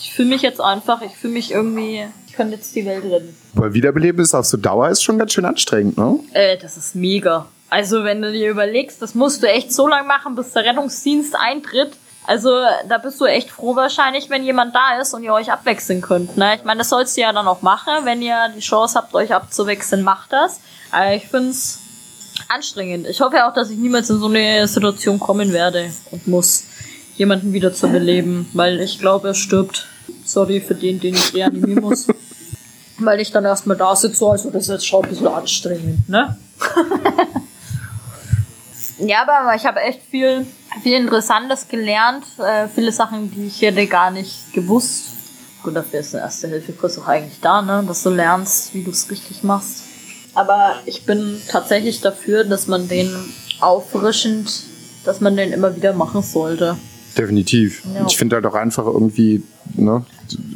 ich fühle mich jetzt einfach, ich fühle mich irgendwie, ich könnte jetzt die Welt retten. Weil Wiederbeleben ist auf so Dauer ist schon ganz schön anstrengend, ne? Äh, das ist mega. Also wenn du dir überlegst, das musst du echt so lange machen, bis der Rettungsdienst eintritt. Also da bist du echt froh wahrscheinlich, wenn jemand da ist und ihr euch abwechseln könnt. Ne? Ich meine, das sollst du ja dann auch machen. Wenn ihr die Chance habt, euch abzuwechseln, macht das. Aber ich find's anstrengend. Ich hoffe auch, dass ich niemals in so eine Situation kommen werde und muss jemanden wieder zu beleben, weil ich glaube, er stirbt. Sorry für den, den ich reanimieren muss. [laughs] weil ich dann erstmal da sitze, also das ist jetzt schon ein bisschen anstrengend, ne? [laughs] Ja, aber ich habe echt viel, viel Interessantes gelernt. Äh, viele Sachen, die ich hätte gar nicht gewusst. Gut, dafür ist ein Erste-Hilfe-Kurs auch eigentlich da, ne? Dass du lernst, wie du es richtig machst. Aber ich bin tatsächlich dafür, dass man den auffrischend, dass man den immer wieder machen sollte. Definitiv. Ja. Ich finde halt auch einfach irgendwie, ne?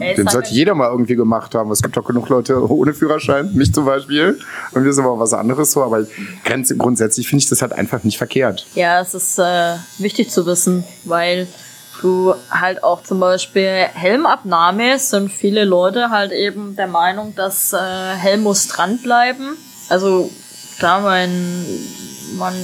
Ey, Den sollte mir- jeder mal irgendwie gemacht haben. Es gibt doch genug Leute ohne Führerschein, [laughs] mich zum Beispiel. Und wir sind aber was anderes so. Aber ganz grundsätzlich finde ich das halt einfach nicht verkehrt. Ja, es ist äh, wichtig zu wissen, weil du halt auch zum Beispiel Helmabnahme sind viele Leute halt eben der Meinung, dass äh, Helm muss dranbleiben. Also da mein, mein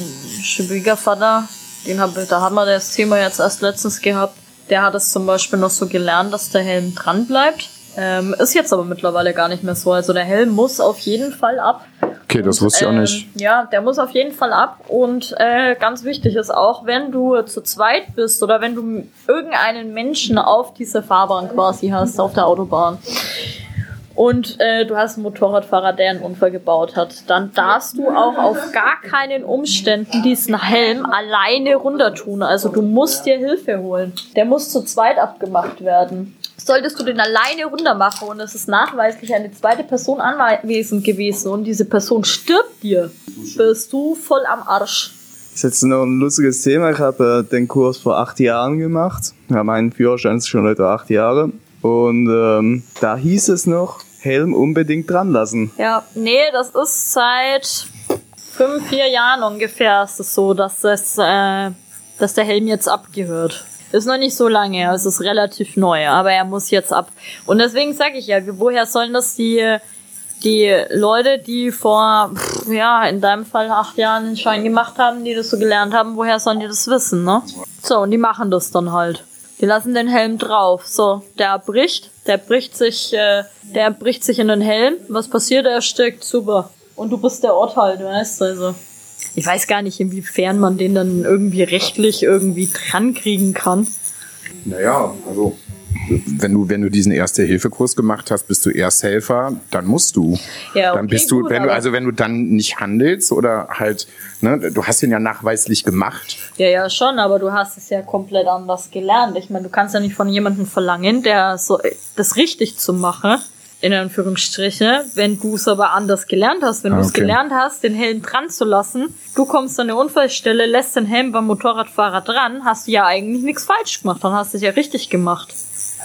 Schwiegervater, den hab, da haben wir das Thema jetzt erst letztens gehabt, der hat es zum Beispiel noch so gelernt, dass der Helm dran bleibt. Ähm, ist jetzt aber mittlerweile gar nicht mehr so. Also der Helm muss auf jeden Fall ab. Okay, das wusste ich auch Ähm, nicht. Ja, der muss auf jeden Fall ab. Und äh, ganz wichtig ist auch, wenn du zu zweit bist oder wenn du irgendeinen Menschen auf dieser Fahrbahn quasi hast, auf der Autobahn, und äh, du hast einen Motorradfahrer, der einen Unfall gebaut hat, dann darfst du auch auf gar keinen Umständen diesen Helm alleine runter tun. Also du musst dir Hilfe holen. Der muss zu zweit abgemacht werden. Solltest du den alleine runter machen und es ist nachweislich eine zweite Person anwesend gewesen und diese Person stirbt dir, bist du voll am Arsch. Das ist jetzt noch ein lustiges Thema. Ich habe äh, den Kurs vor acht Jahren gemacht. Ja, mein Führerschein ist schon etwa acht Jahre. Und ähm, da hieß es noch, Helm unbedingt dran lassen. Ja, nee, das ist seit fünf, vier Jahren ungefähr ist es so, dass das, äh, dass der Helm jetzt abgehört. Ist noch nicht so lange, es ist relativ neu, aber er muss jetzt ab. Und deswegen sage ich ja, woher sollen das die, die Leute, die vor, pff, ja, in deinem Fall acht Jahren den Schein gemacht haben, die das so gelernt haben, woher sollen die das wissen, ne? So, und die machen das dann halt. Die lassen den Helm drauf. So, der bricht, der bricht sich, äh, der bricht sich in den Helm. Was passiert? Er steckt super. Und du bist der Ort halt, weißt du, also. Ich weiß gar nicht, inwiefern man den dann irgendwie rechtlich irgendwie dran kriegen kann. Naja, also wenn du, wenn du diesen Erste-Hilfe-Kurs gemacht hast, bist du Ersthelfer, dann musst du. Ja, dann okay, bist du, gut, wenn du, also wenn du dann nicht handelst oder halt, ne, du hast ihn ja nachweislich gemacht. Ja, ja, schon, aber du hast es ja komplett anders gelernt. Ich meine, du kannst ja nicht von jemandem verlangen, der so das richtig zu machen, in Anführungsstriche, wenn du es aber anders gelernt hast. Wenn Ah, du es okay. gelernt hast, den Helm dran zu lassen, du kommst an eine Unfallstelle, lässt den Helm beim Motorradfahrer dran, hast du ja eigentlich nichts falsch gemacht, dann hast du es ja richtig gemacht.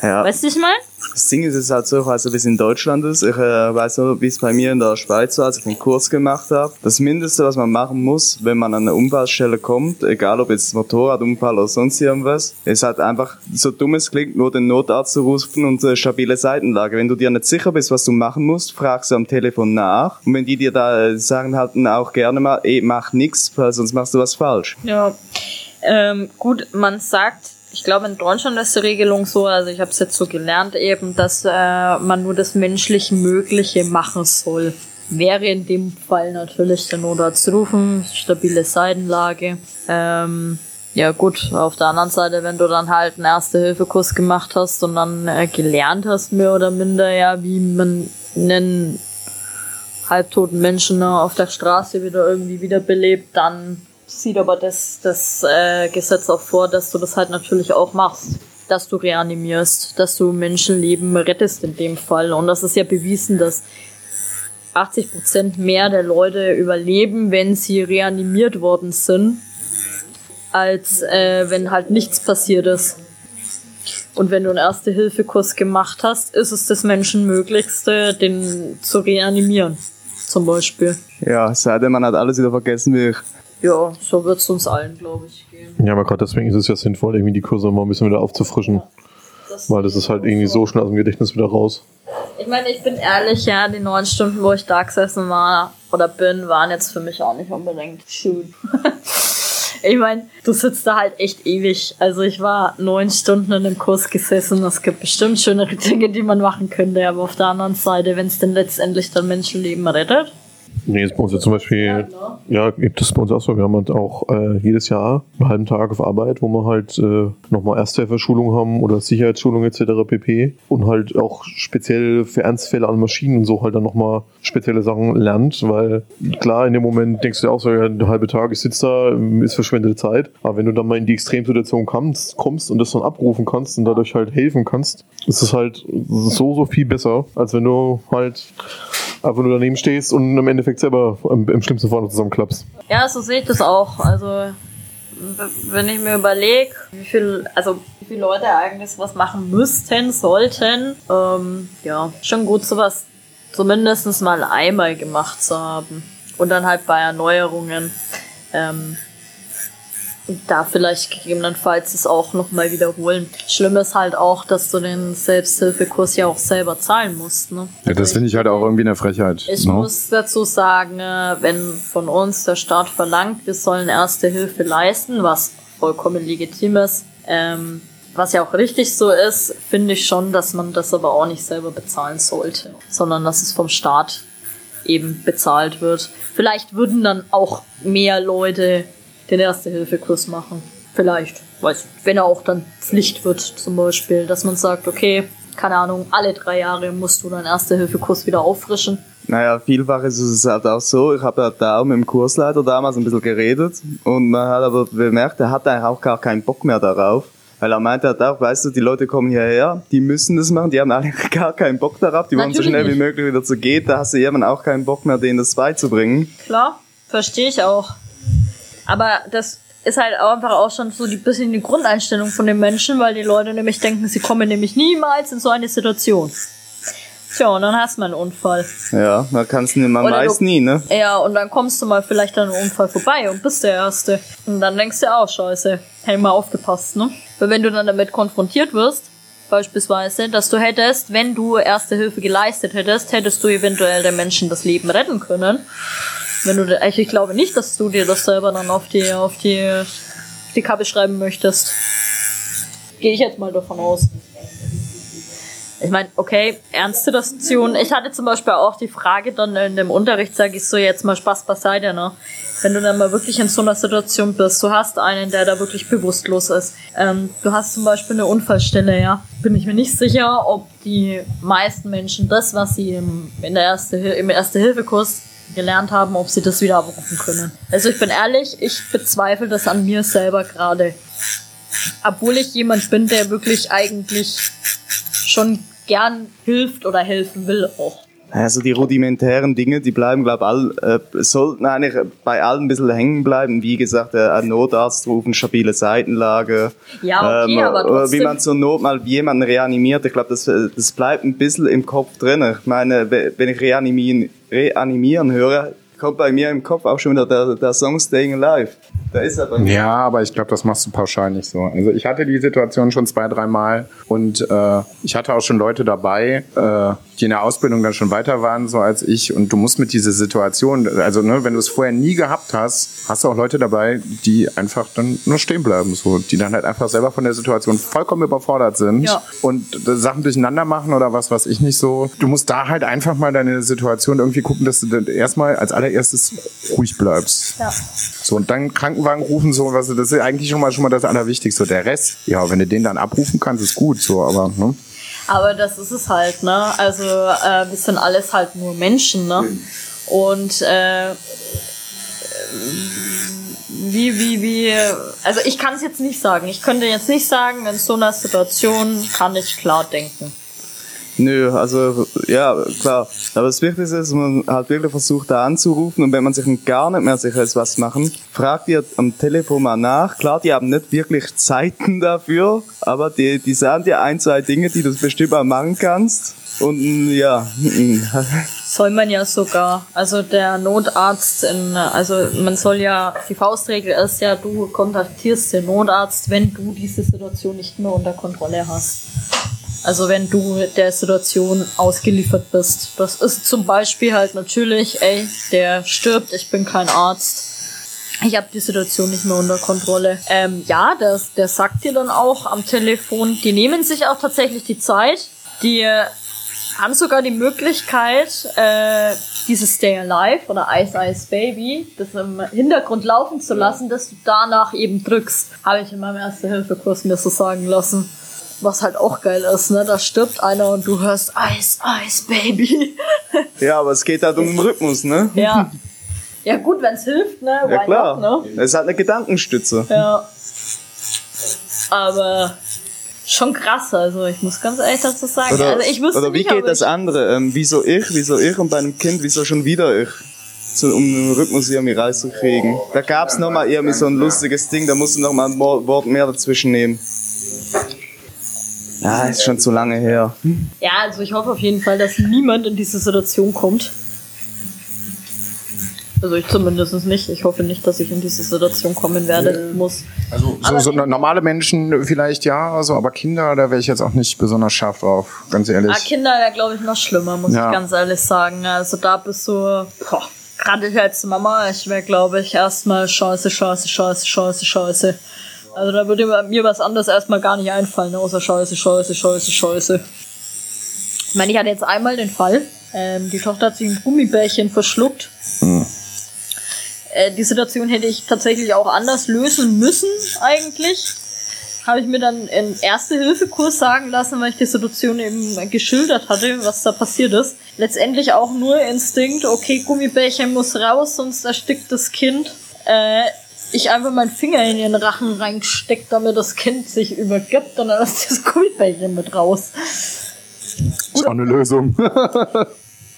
Ja. Weißt du, ich mein? Das Ding ist, es ist halt so, also wie es in Deutschland ist. Ich äh, weiß noch, wie es bei mir in der Schweiz war, als ich den Kurs gemacht habe. Das Mindeste, was man machen muss, wenn man an eine Unfallstelle kommt, egal ob jetzt Motorradunfall oder sonst irgendwas, ist halt einfach, so dumm es klingt, nur den Notarzt zu rufen und eine stabile Seitenlage. Wenn du dir nicht sicher bist, was du machen musst, fragst du am Telefon nach. Und wenn die dir da äh, sagen halt auch gerne mal, ey, mach nix, weil sonst machst du was falsch. Ja, ähm, gut, man sagt, ich glaube in Deutschland ist die Regelung so, also ich habe es jetzt so gelernt eben, dass äh, man nur das menschlich Mögliche machen soll. Wäre in dem Fall natürlich der Notarzt rufen, stabile Seitenlage. Ähm, ja gut, auf der anderen Seite, wenn du dann halt einen Erste-Hilfe-Kurs gemacht hast und dann äh, gelernt hast, mehr oder minder, ja, wie man einen halbtoten Menschen ne, auf der Straße wieder irgendwie wiederbelebt, dann sieht aber das, das äh, Gesetz auch vor, dass du das halt natürlich auch machst. Dass du reanimierst, dass du Menschenleben rettest in dem Fall. Und das ist ja bewiesen, dass 80% mehr der Leute überleben, wenn sie reanimiert worden sind, als äh, wenn halt nichts passiert ist. Und wenn du einen Erste-Hilfe-Kurs gemacht hast, ist es das Menschenmöglichste, den zu reanimieren. Zum Beispiel. Ja, seitdem man hat alles wieder vergessen wie ich. Ja, so wird es uns allen, glaube ich, gehen. Ja, aber gerade deswegen ist es ja sinnvoll, irgendwie die Kurse mal ein bisschen wieder aufzufrischen. Weil das ist halt irgendwie so schnell aus dem Gedächtnis wieder raus. Ich meine, ich bin ehrlich, ja, die neun Stunden, wo ich da gesessen war oder bin, waren jetzt für mich auch nicht unbedingt schön. [laughs] ich meine, du sitzt da halt echt ewig. Also ich war neun Stunden in einem Kurs gesessen. Es gibt bestimmt schönere Dinge, die man machen könnte, aber auf der anderen Seite, wenn es denn letztendlich dann Menschenleben rettet. Nee, ist bei uns ja zum Beispiel, ja, gibt es bei uns auch so. Wir haben halt auch äh, jedes Jahr einen halben Tag auf Arbeit, wo wir halt äh, nochmal Ersthelferschulung haben oder Sicherheitsschulung etc. pp. Und halt auch speziell für Ernstfälle an Maschinen und so halt dann nochmal spezielle Sachen lernt, weil klar, in dem Moment denkst du dir auch so, ja, der halbe Tag, ich sitze da, ist verschwendete Zeit. Aber wenn du dann mal in die Extremsituation kommst, kommst und das dann abrufen kannst und dadurch halt helfen kannst, ist es halt so, so viel besser, als wenn du halt einfach nur daneben stehst und im Endeffekt selber im, im schlimmsten Fall noch zusammenklappst. Ja, so sehe ich das auch. Also, wenn ich mir überlege, wie viel, also, wie viele Leute eigentlich was machen müssten, sollten, ähm, ja, schon gut, sowas zumindest mal einmal gemacht zu haben. Und dann halt bei Erneuerungen, ähm, da vielleicht gegebenenfalls es auch nochmal wiederholen. Schlimm ist halt auch, dass du den Selbsthilfekurs ja auch selber zahlen musst, ne? Ja, das finde ich halt auch irgendwie eine Frechheit. Ich ne? muss dazu sagen, wenn von uns der Staat verlangt, wir sollen erste Hilfe leisten, was vollkommen legitim ist, ähm, was ja auch richtig so ist, finde ich schon, dass man das aber auch nicht selber bezahlen sollte, sondern dass es vom Staat eben bezahlt wird. Vielleicht würden dann auch mehr Leute den Erste-Hilfe-Kurs machen. Vielleicht. Weiß, wenn er auch dann Pflicht wird, zum Beispiel, dass man sagt, okay, keine Ahnung, alle drei Jahre musst du deinen Erste-Hilfe-Kurs wieder auffrischen. Naja, vielfach ist es halt auch so, ich habe ja da auch mit dem Kursleiter damals ein bisschen geredet und man hat aber bemerkt, er hat eigentlich auch gar keinen Bock mehr darauf. Weil er meinte halt auch, weißt du, die Leute kommen hierher, die müssen das machen, die haben eigentlich [laughs] gar keinen Bock darauf, die wollen so schnell wie möglich wieder zu gehen, da hast du irgendwann auch keinen Bock mehr, denen das beizubringen. Klar, verstehe ich auch. Aber das ist halt auch einfach auch schon so die bisschen die Grundeinstellung von den Menschen, weil die Leute nämlich denken, sie kommen nämlich niemals in so eine Situation. Tja, und dann hast du mal einen Unfall. Ja, man kann es man Oder weiß du- nie, ne? Ja, und dann kommst du mal vielleicht an einem Unfall vorbei und bist der Erste. Und dann denkst du auch, scheiße, hätte mal aufgepasst, ne? Weil wenn du dann damit konfrontiert wirst, beispielsweise, dass du hättest, wenn du Erste Hilfe geleistet hättest, hättest du eventuell den Menschen das Leben retten können. Wenn du, ich glaube nicht, dass du dir das selber dann auf die, auf die, auf die Kappe schreiben möchtest. Gehe ich jetzt mal davon aus. Ich meine, okay, ernste Situation. Ich hatte zum Beispiel auch die Frage dann in dem Unterricht, sage ich so jetzt mal Spaß beiseite, ne? Wenn du dann mal wirklich in so einer Situation bist, du hast einen, der da wirklich bewusstlos ist. Ähm, du hast zum Beispiel eine Unfallstelle, ja. Bin ich mir nicht sicher, ob die meisten Menschen das, was sie im, in der Erste, im Erste-Hilfe-Kurs gelernt haben, ob sie das wieder abrufen können. Also ich bin ehrlich, ich bezweifle das an mir selber gerade. Obwohl ich jemand bin, der wirklich eigentlich schon gern hilft oder helfen will auch. Also die rudimentären Dinge, die bleiben, glaube ich, all, äh, sollten eigentlich bei allen ein bisschen hängen bleiben. Wie gesagt, äh, Notarzt rufen, stabile Seitenlage. Ja, okay, ähm, aber oder trotzdem. Wie man zur Not mal jemanden reanimiert. Ich glaube, das, äh, das bleibt ein bisschen im Kopf drin. Ich meine, we- wenn ich reanimieren, reanimieren höre, kommt bei mir im Kopf auch schon wieder der, der Song Staying Alive. Da ist er bei mir. Ja, aber ich glaube, das machst du pauschal nicht so. Also ich hatte die Situation schon zwei, dreimal und äh, ich hatte auch schon Leute dabei, äh, die in der Ausbildung dann schon weiter waren, so als ich. Und du musst mit dieser Situation, also ne, wenn du es vorher nie gehabt hast, hast du auch Leute dabei, die einfach dann nur stehen bleiben, so, die dann halt einfach selber von der Situation vollkommen überfordert sind Ja. und äh, Sachen durcheinander machen oder was, was ich nicht so. Du musst da halt einfach mal deine Situation irgendwie gucken, dass du dann erstmal als allererstes ruhig bleibst. Ja. So, und dann Krankenwagen rufen, so, was, das ist eigentlich schon mal, schon mal das Allerwichtigste. Der Rest, ja, wenn du den dann abrufen kannst, ist gut, so, aber, ne? Aber das ist es halt, ne? Also äh, wir sind alles halt nur Menschen, ne? Und äh, wie, wie, wie, also ich kann es jetzt nicht sagen. Ich könnte jetzt nicht sagen, in so einer Situation kann ich klar denken. Nö, also ja, klar. Aber das Wichtigste ist, man halt wirklich versucht, da anzurufen und wenn man sich gar nicht mehr sicher ist, was machen, fragt ihr am Telefon mal nach. Klar, die haben nicht wirklich Zeiten dafür, aber die, die sagen dir ein, zwei Dinge, die du bestimmt mal machen kannst. Und ja, mm, Soll man ja sogar. Also der Notarzt, in, also man soll ja, die Faustregel ist ja, du kontaktierst den Notarzt, wenn du diese Situation nicht mehr unter Kontrolle hast. Also wenn du der Situation ausgeliefert bist. Das ist zum Beispiel halt natürlich, ey, der stirbt, ich bin kein Arzt. Ich habe die Situation nicht mehr unter Kontrolle. Ähm, ja, das, der sagt dir dann auch am Telefon, die nehmen sich auch tatsächlich die Zeit, die haben sogar die Möglichkeit, äh, dieses Stay Alive oder Ice Ice Baby, das im Hintergrund laufen zu lassen, dass du danach eben drückst. Habe ich in meinem Erste-Hilfe-Kurs mir so sagen lassen. Was halt auch geil ist, ne? Da stirbt einer und du hörst Ice Ice Baby. [laughs] ja, aber es geht halt um den Rhythmus, ne? ja. Ja gut, wenn's hilft, ne? Why Ja klar. Not, ne? Es ist halt eine Gedankenstütze. Ja. Aber schon krass, also ich muss ganz ehrlich dazu sagen. Oder, also ich wüsste oder wie nicht, geht das andere? Ähm, wieso ich, wieso ich und bei einem Kind, wieso schon wieder ich? So, um den Rhythmus irgendwie rauszukriegen. Da gab's noch mal irgendwie so ein lustiges Ding, da musst du noch mal ein Wort mehr dazwischen nehmen. Ja, ist schon zu lange her. Ja, also ich hoffe auf jeden Fall, dass niemand in diese Situation kommt. Also ich zumindest nicht. Ich hoffe nicht, dass ich in diese Situation kommen werde. Muss. Also, so, so normale Menschen vielleicht ja, so, aber Kinder, da wäre ich jetzt auch nicht besonders scharf drauf, ganz ehrlich. Ah, Kinder wäre, glaube ich, noch schlimmer, muss Ja. ich ganz ehrlich sagen. Also da bist du, boah, gerade ich als Mama, ich wäre, glaube ich, erstmal scheiße, scheiße, scheiße, scheiße, scheiße. Also da würde mir was anderes erstmal gar nicht einfallen, außer scheiße, scheiße, scheiße, scheiße. Ich meine, ich hatte jetzt einmal den Fall, Ähm, die Tochter hat sich ein Gummibärchen verschluckt. Äh, die Situation hätte ich tatsächlich auch anders lösen müssen, eigentlich. Habe ich mir dann einen Erste-Hilfe-Kurs sagen lassen, weil ich die Situation eben geschildert hatte, was da passiert ist. Letztendlich auch nur Instinkt, okay, Gummibärchen muss raus, sonst erstickt das Kind. Äh, ich einfach meinen Finger in ihren Rachen reingesteckt, damit das Kind sich übergibt und dann ist das Gummibärchen mit raus. Ist auch eine Lösung. [laughs]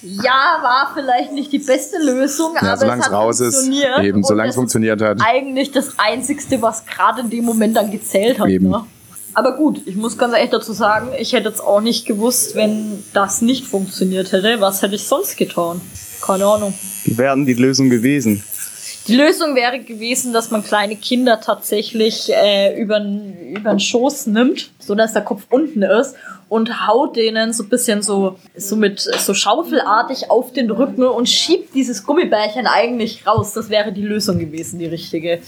Ja, war vielleicht nicht die beste Lösung, Ja, aber solange es hat raus ist. funktioniert. Eben, Und solange es ist funktioniert hat. Eigentlich das Einzigste, was gerade in dem Moment dann gezählt hat. Eben. Ne? Aber gut, ich muss ganz ehrlich dazu sagen, ich hätte jetzt auch nicht gewusst, wenn das nicht funktioniert hätte. Was hätte ich sonst getan? Keine Ahnung. Wie wären die Lösung gewesen? Die Lösung wäre gewesen, dass man kleine Kinder tatsächlich äh, über den Schoß nimmt, so dass der Kopf unten ist und haut denen so ein bisschen so, so mit so schaufelartig auf den Rücken und schiebt dieses Gummibärchen eigentlich raus. Das wäre die Lösung gewesen, die richtige.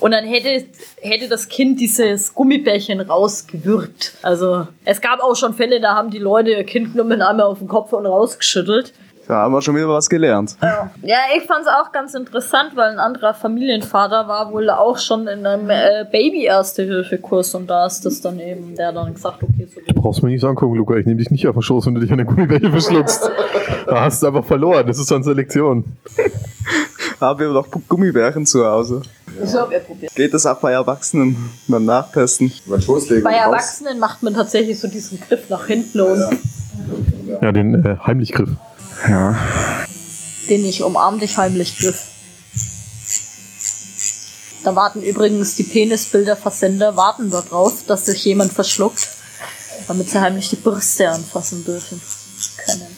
Und dann hätte, hätte das Kind dieses Gummibärchen rausgewürgt. Also es gab auch schon Fälle, da haben die Leute ihr Kind genommen, einmal auf den Kopf und rausgeschüttelt. Da haben wir schon wieder was gelernt. Ja, ich fand's auch ganz interessant, weil ein anderer Familienvater war wohl auch schon in einem äh, Baby-Erste-Hilfe-Kurs und da ist das dann eben, der dann gesagt, okay, so Brauchst du mir nicht angucken, Luca. Ich nehme dich nicht auf den Schoß, wenn du dich an der Gummibärchen verschluckst. Da hast du einfach verloren. Das ist dann Selektion. Haben wir noch Gummibärchen zu Hause? so hab ich probiert. Geht das auch bei Erwachsenen beim Nachtesten? Bei Erwachsenen macht man tatsächlich so diesen Griff nach hinten und Ja, den äh, Heimlichgriff. Ja. den ich umarm dich heimlich griff. Da warten übrigens die Penisbilderversender, warten darauf, dass sich jemand verschluckt, damit sie heimlich die Brüste anfassen dürfen können.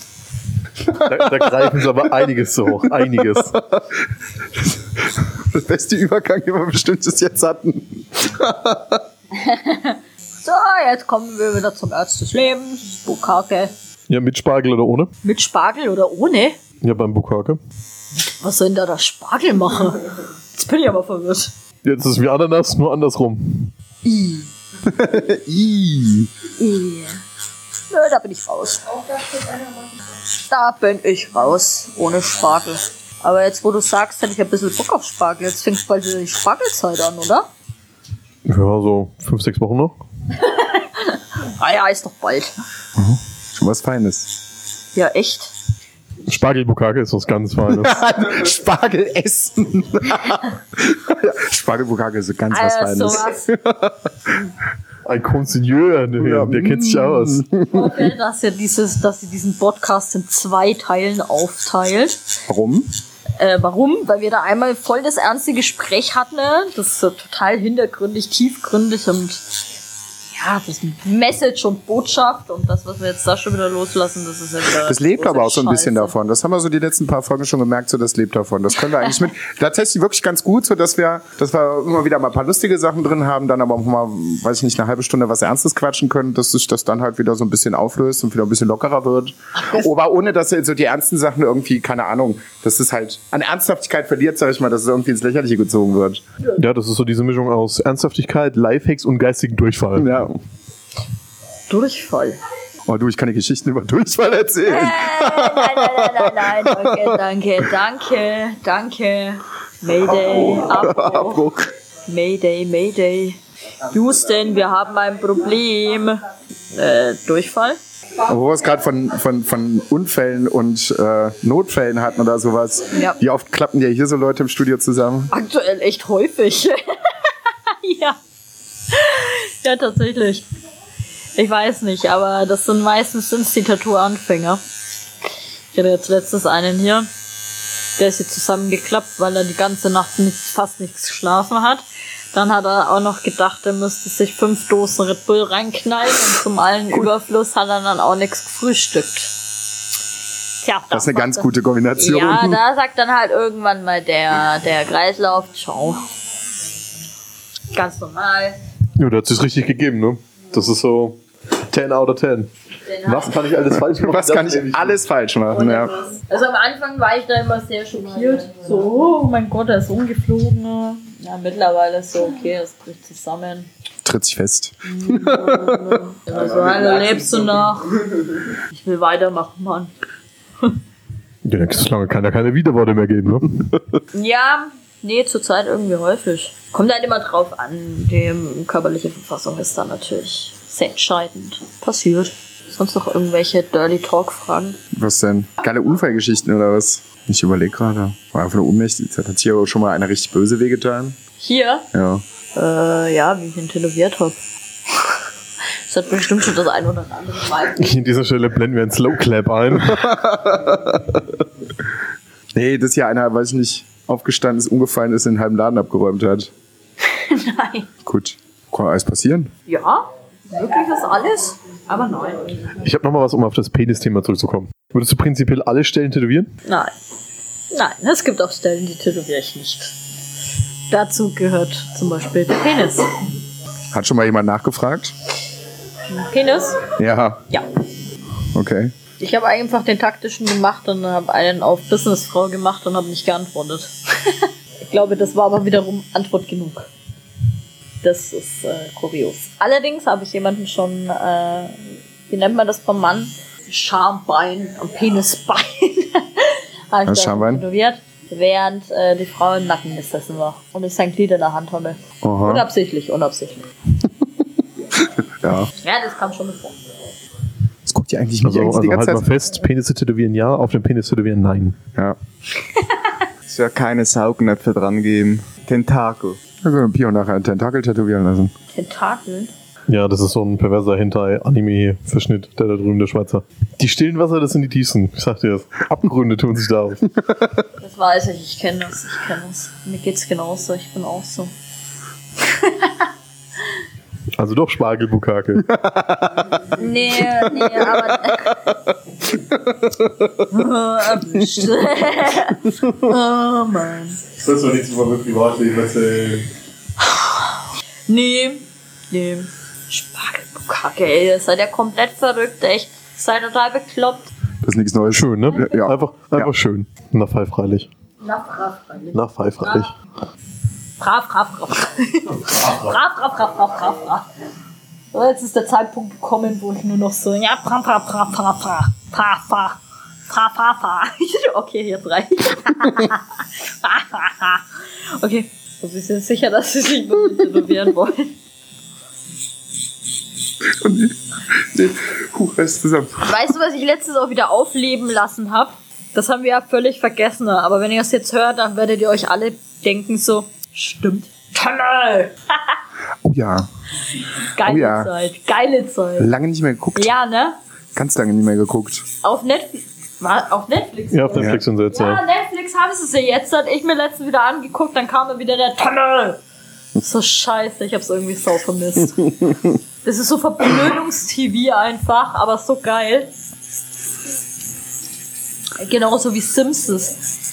Da, da greifen sie aber einiges so hoch. Einiges. Der beste Übergang, den wir bestimmt bis jetzt hatten. [laughs] So, jetzt kommen wir wieder zum Arzt des Lebens. Bukake. Ja, mit Spargel oder ohne? Mit Spargel oder ohne? Ja, beim Bukake. Was soll denn da der Spargel machen? Jetzt bin ich aber verwirrt. Jetzt ist es wie Ananas, nur andersrum. I. [laughs] Nö, da bin ich raus. Da bin ich raus, ohne Spargel. Aber jetzt, wo du sagst, hätte ich ein bisschen Bock auf Spargel. Jetzt fängt bald wieder die Spargelzeit an, oder? Ja, so fünf, sechs Wochen noch. [laughs] Ah ja, ist doch bald. Schon was Feines. Ja, echt? Spargelbukake ist was ganz Feines. [laughs] Spargel essen. [laughs] Spargelbukake ist ganz was Also Feines. [laughs] Ein Consigneur, der, Ja. der kennt sich aus. Ich hoffe, dass ihr, dieses, dass ihr diesen Podcast in zwei Teilen aufteilt. Warum? Äh, warum? Weil wir da einmal voll das ernste Gespräch hatten. ne? Das ist so total hintergründig, tiefgründig und ja, das ist Message und Botschaft und das, was wir jetzt da schon wieder loslassen, das ist ja wieder. Das lebt aber auch so ein bisschen Scheiße. davon. Das haben wir so die letzten paar Folgen schon gemerkt, so das lebt davon. Das können wir eigentlich mit. [laughs] Tatsächlich wirklich ganz gut, so dass wir, dass wir immer wieder mal ein paar lustige Sachen drin haben, dann aber auch mal, weiß ich nicht, eine halbe Stunde was Ernstes quatschen können, dass sich das dann halt wieder so ein bisschen auflöst und wieder ein bisschen lockerer wird. Aber ohne, dass so die ernsten Sachen irgendwie, keine Ahnung, dass es halt an Ernsthaftigkeit verliert, sag ich mal, dass es irgendwie ins Lächerliche gezogen wird. Ja, das ist so diese Mischung aus Ernsthaftigkeit, Lifehacks und geistigen Durchfall. Ja. Durchfall. Oh du, ich kann die Geschichten über Durchfall erzählen. Äh, nein, nein, nein, nein, nein, danke, danke, danke, danke. Mayday, Abbruch. Abbruch. Mayday, Mayday. Houston, wir haben ein Problem. Äh, Durchfall? Wo wir es gerade von, von, von Unfällen und äh, Notfällen hatten oder sowas. Ja. Wie oft klappen ja hier so Leute im Studio zusammen? Aktuell echt häufig. [laughs] ja. [laughs] Ja, tatsächlich. Ich weiß nicht, aber das sind meistens sind's die Tattoo-Anfänger. Ich hatte jetzt letztes einen hier. Der ist jetzt zusammengeklappt, weil er die ganze Nacht nicht, fast nichts geschlafen hat. Dann hat er auch noch gedacht, er müsste sich fünf Dosen Red Bull reinknallen und zum allen Überfluss hat er dann auch nichts gefrühstückt. Tja, Das ist eine ganz er- gute Kombination. ja, da sagt dann halt irgendwann mal der, der Kreislauf, ciao. Ganz normal. Ja, der hat sich richtig gegeben, ne? Das ist so 10 out of 10. Was kann ich alles falsch machen? Was kann ich alles falsch machen? Ja. Also am Anfang war ich da immer sehr schockiert. So, oh mein Gott, er ist umgeflogen. Ja, mittlerweile ist so, okay, es bricht zusammen. Tritt sich fest. [laughs] Also, hallo, lebst du noch? Ich will weitermachen, Mann. Ja, solange kann ja keine Widerworte mehr geben, ne? Ja, nee, zurzeit irgendwie häufig. Kommt halt immer drauf an. Die körperliche Verfassung ist dann natürlich sehr entscheidend. Passiert. Sonst noch irgendwelche Dirty Talk-Fragen? Was denn? Geile Unfallgeschichten oder was? Ich überlege gerade. War einfach nur ohnmächtig. Hat hier schon mal einer richtig böse wehgetan? Hier? Ja. Äh, ja, wie ich ihn tätowiert habe. Das hat bestimmt schon das ein oder andere Mal. [laughs] An dieser Stelle blenden wir einen Slow Clap ein. [laughs] Nee, das ist ja einer, weiß ich nicht, aufgestanden ist, umgefallen ist, den halben Laden abgeräumt hat. [laughs] Nein. Gut. Kann alles passieren. Ja, wirklich ist alles, aber nein. Ich habe nochmal was, um auf das Penis-Thema zurückzukommen. Würdest du prinzipiell alle Stellen tätowieren? Nein. Nein, es gibt auch Stellen, die tätowiere ich nicht. Dazu gehört zum Beispiel der Penis. Hat schon mal jemand nachgefragt? Penis? Ja. Ja. Okay. Ich habe einfach den taktischen gemacht und habe einen auf Businessfrau gemacht und habe nicht geantwortet. [laughs] ich glaube, das war aber wiederum Antwort genug. Das ist äh, kurios. Allerdings habe ich jemanden schon, äh, wie nennt man das beim Mann? Schambein, am Penisbein. [laughs] Ich Schambein? tätowiert, während äh, die Frau im Nacken gesessen war und ich sein Glied in der Hand hatte. Aha. Unabsichtlich, unabsichtlich. [laughs] Ja. Ja, das kam schon vor. Guckt ja eigentlich nicht Also, eigentlich also die halt ganze mal Zeit. fest, Penis tätowieren ja, auf dem Penis tätowieren nein. Ja. [laughs] Es ja keine Saugnäpfe dran geben. Tentakel. Dann können wir Pio nachher einen Tentakel tätowieren lassen. Tentakeln. Ja, das ist so ein perverser Hentai-Anime-Verschnitt, der da drüben der Schweizer. Die stillen Wasser, das sind die tiefsten. Ich sag dir das. Abgründe tun sich da auf. [laughs] Das weiß ich, ich kenne das, ich kenne das. Mir geht's genauso, ich bin auch so. [laughs] Also doch Spargelbukake. [laughs] Nee, nee, aber. Erwischt. [laughs] oh Mann. Das ist doch nichts über Privatleben erzählen. Nee, nee. Spargelbukake, ey, ihr seid ja komplett verrückt, echt. Seid total bekloppt. Das ist nichts Neues. Schön, ne? Ja. Einfach, einfach Ja. schön. Na, freilich. Na, freilich. Na, freilich. Fra, fra, fra, fra. fra, fra, fra, fra, fra, So, jetzt ist der Zeitpunkt gekommen, wo ich nur noch so, ja, fra, fra, fra, fra, fra, fra, fra. Fa, fa, fa. Okay, jetzt reicht. okay, so wir sind sicher, dass sie sich nur nicht wollen. Oh nee. Nee. Huh, alles zusammen. Weißt du, was ich letztes auch wieder aufleben lassen habe? Das haben wir ja völlig vergessen, aber wenn ihr das jetzt hört, dann werdet ihr euch alle denken so, stimmt. Tunnel! [laughs] Oh ja. Geile Oh ja. Zeit, geile Zeit. Lange nicht mehr geguckt. Ja, ne? Ganz lange nicht mehr geguckt. Auf Netflix. War auf Netflix? Ja, auf Netflix und so jetzt, Ja, ja. Netflix haben sie es ja jetzt, hat ich mir letztens wieder angeguckt, dann kam mir wieder der Tunnel. So scheiße, ich hab's irgendwie sau vermisst. [laughs] Das ist so Verblödungstv einfach, aber so geil. Genauso wie Simpsons.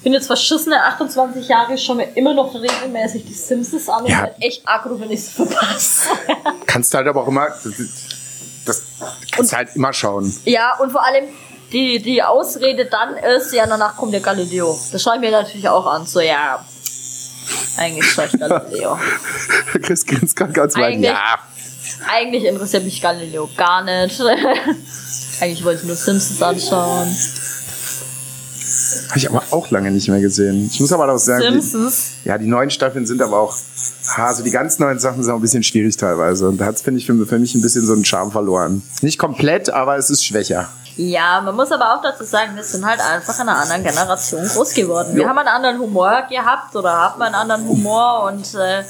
Ich bin jetzt verschissene 28 Jahre, ich schaue mir immer noch regelmäßig die Simpsons an und Ja. bin echt aggro, wenn ich es verpasse. [laughs] Kannst du halt aber auch immer. Das, kannst du halt immer schauen. Ja, und vor allem die, die Ausrede dann ist, ja, danach kommt der Galileo. Das schaue ich mir natürlich auch an. So, ja, eigentlich schaue ich Galileo. [laughs] Chris grinst gerade ganz weit. Eigentlich- Ja. eigentlich interessiert mich Galileo gar nicht. [laughs] eigentlich wollte ich nur Simpsons anschauen. Habe ich aber auch lange nicht mehr gesehen. Ich muss aber auch sagen, die, ja, die neuen Staffeln sind aber auch. Ha, also die ganz neuen Sachen sind auch ein bisschen schwierig teilweise. Und da hat es, finde ich, für, für mich ein bisschen so einen Charme verloren. Nicht komplett, aber es ist schwächer. Ja, man muss aber auch dazu sagen, wir sind halt einfach in einer anderen Generation groß geworden. Wir Jo. haben einen anderen Humor gehabt oder haben einen anderen Humor und äh,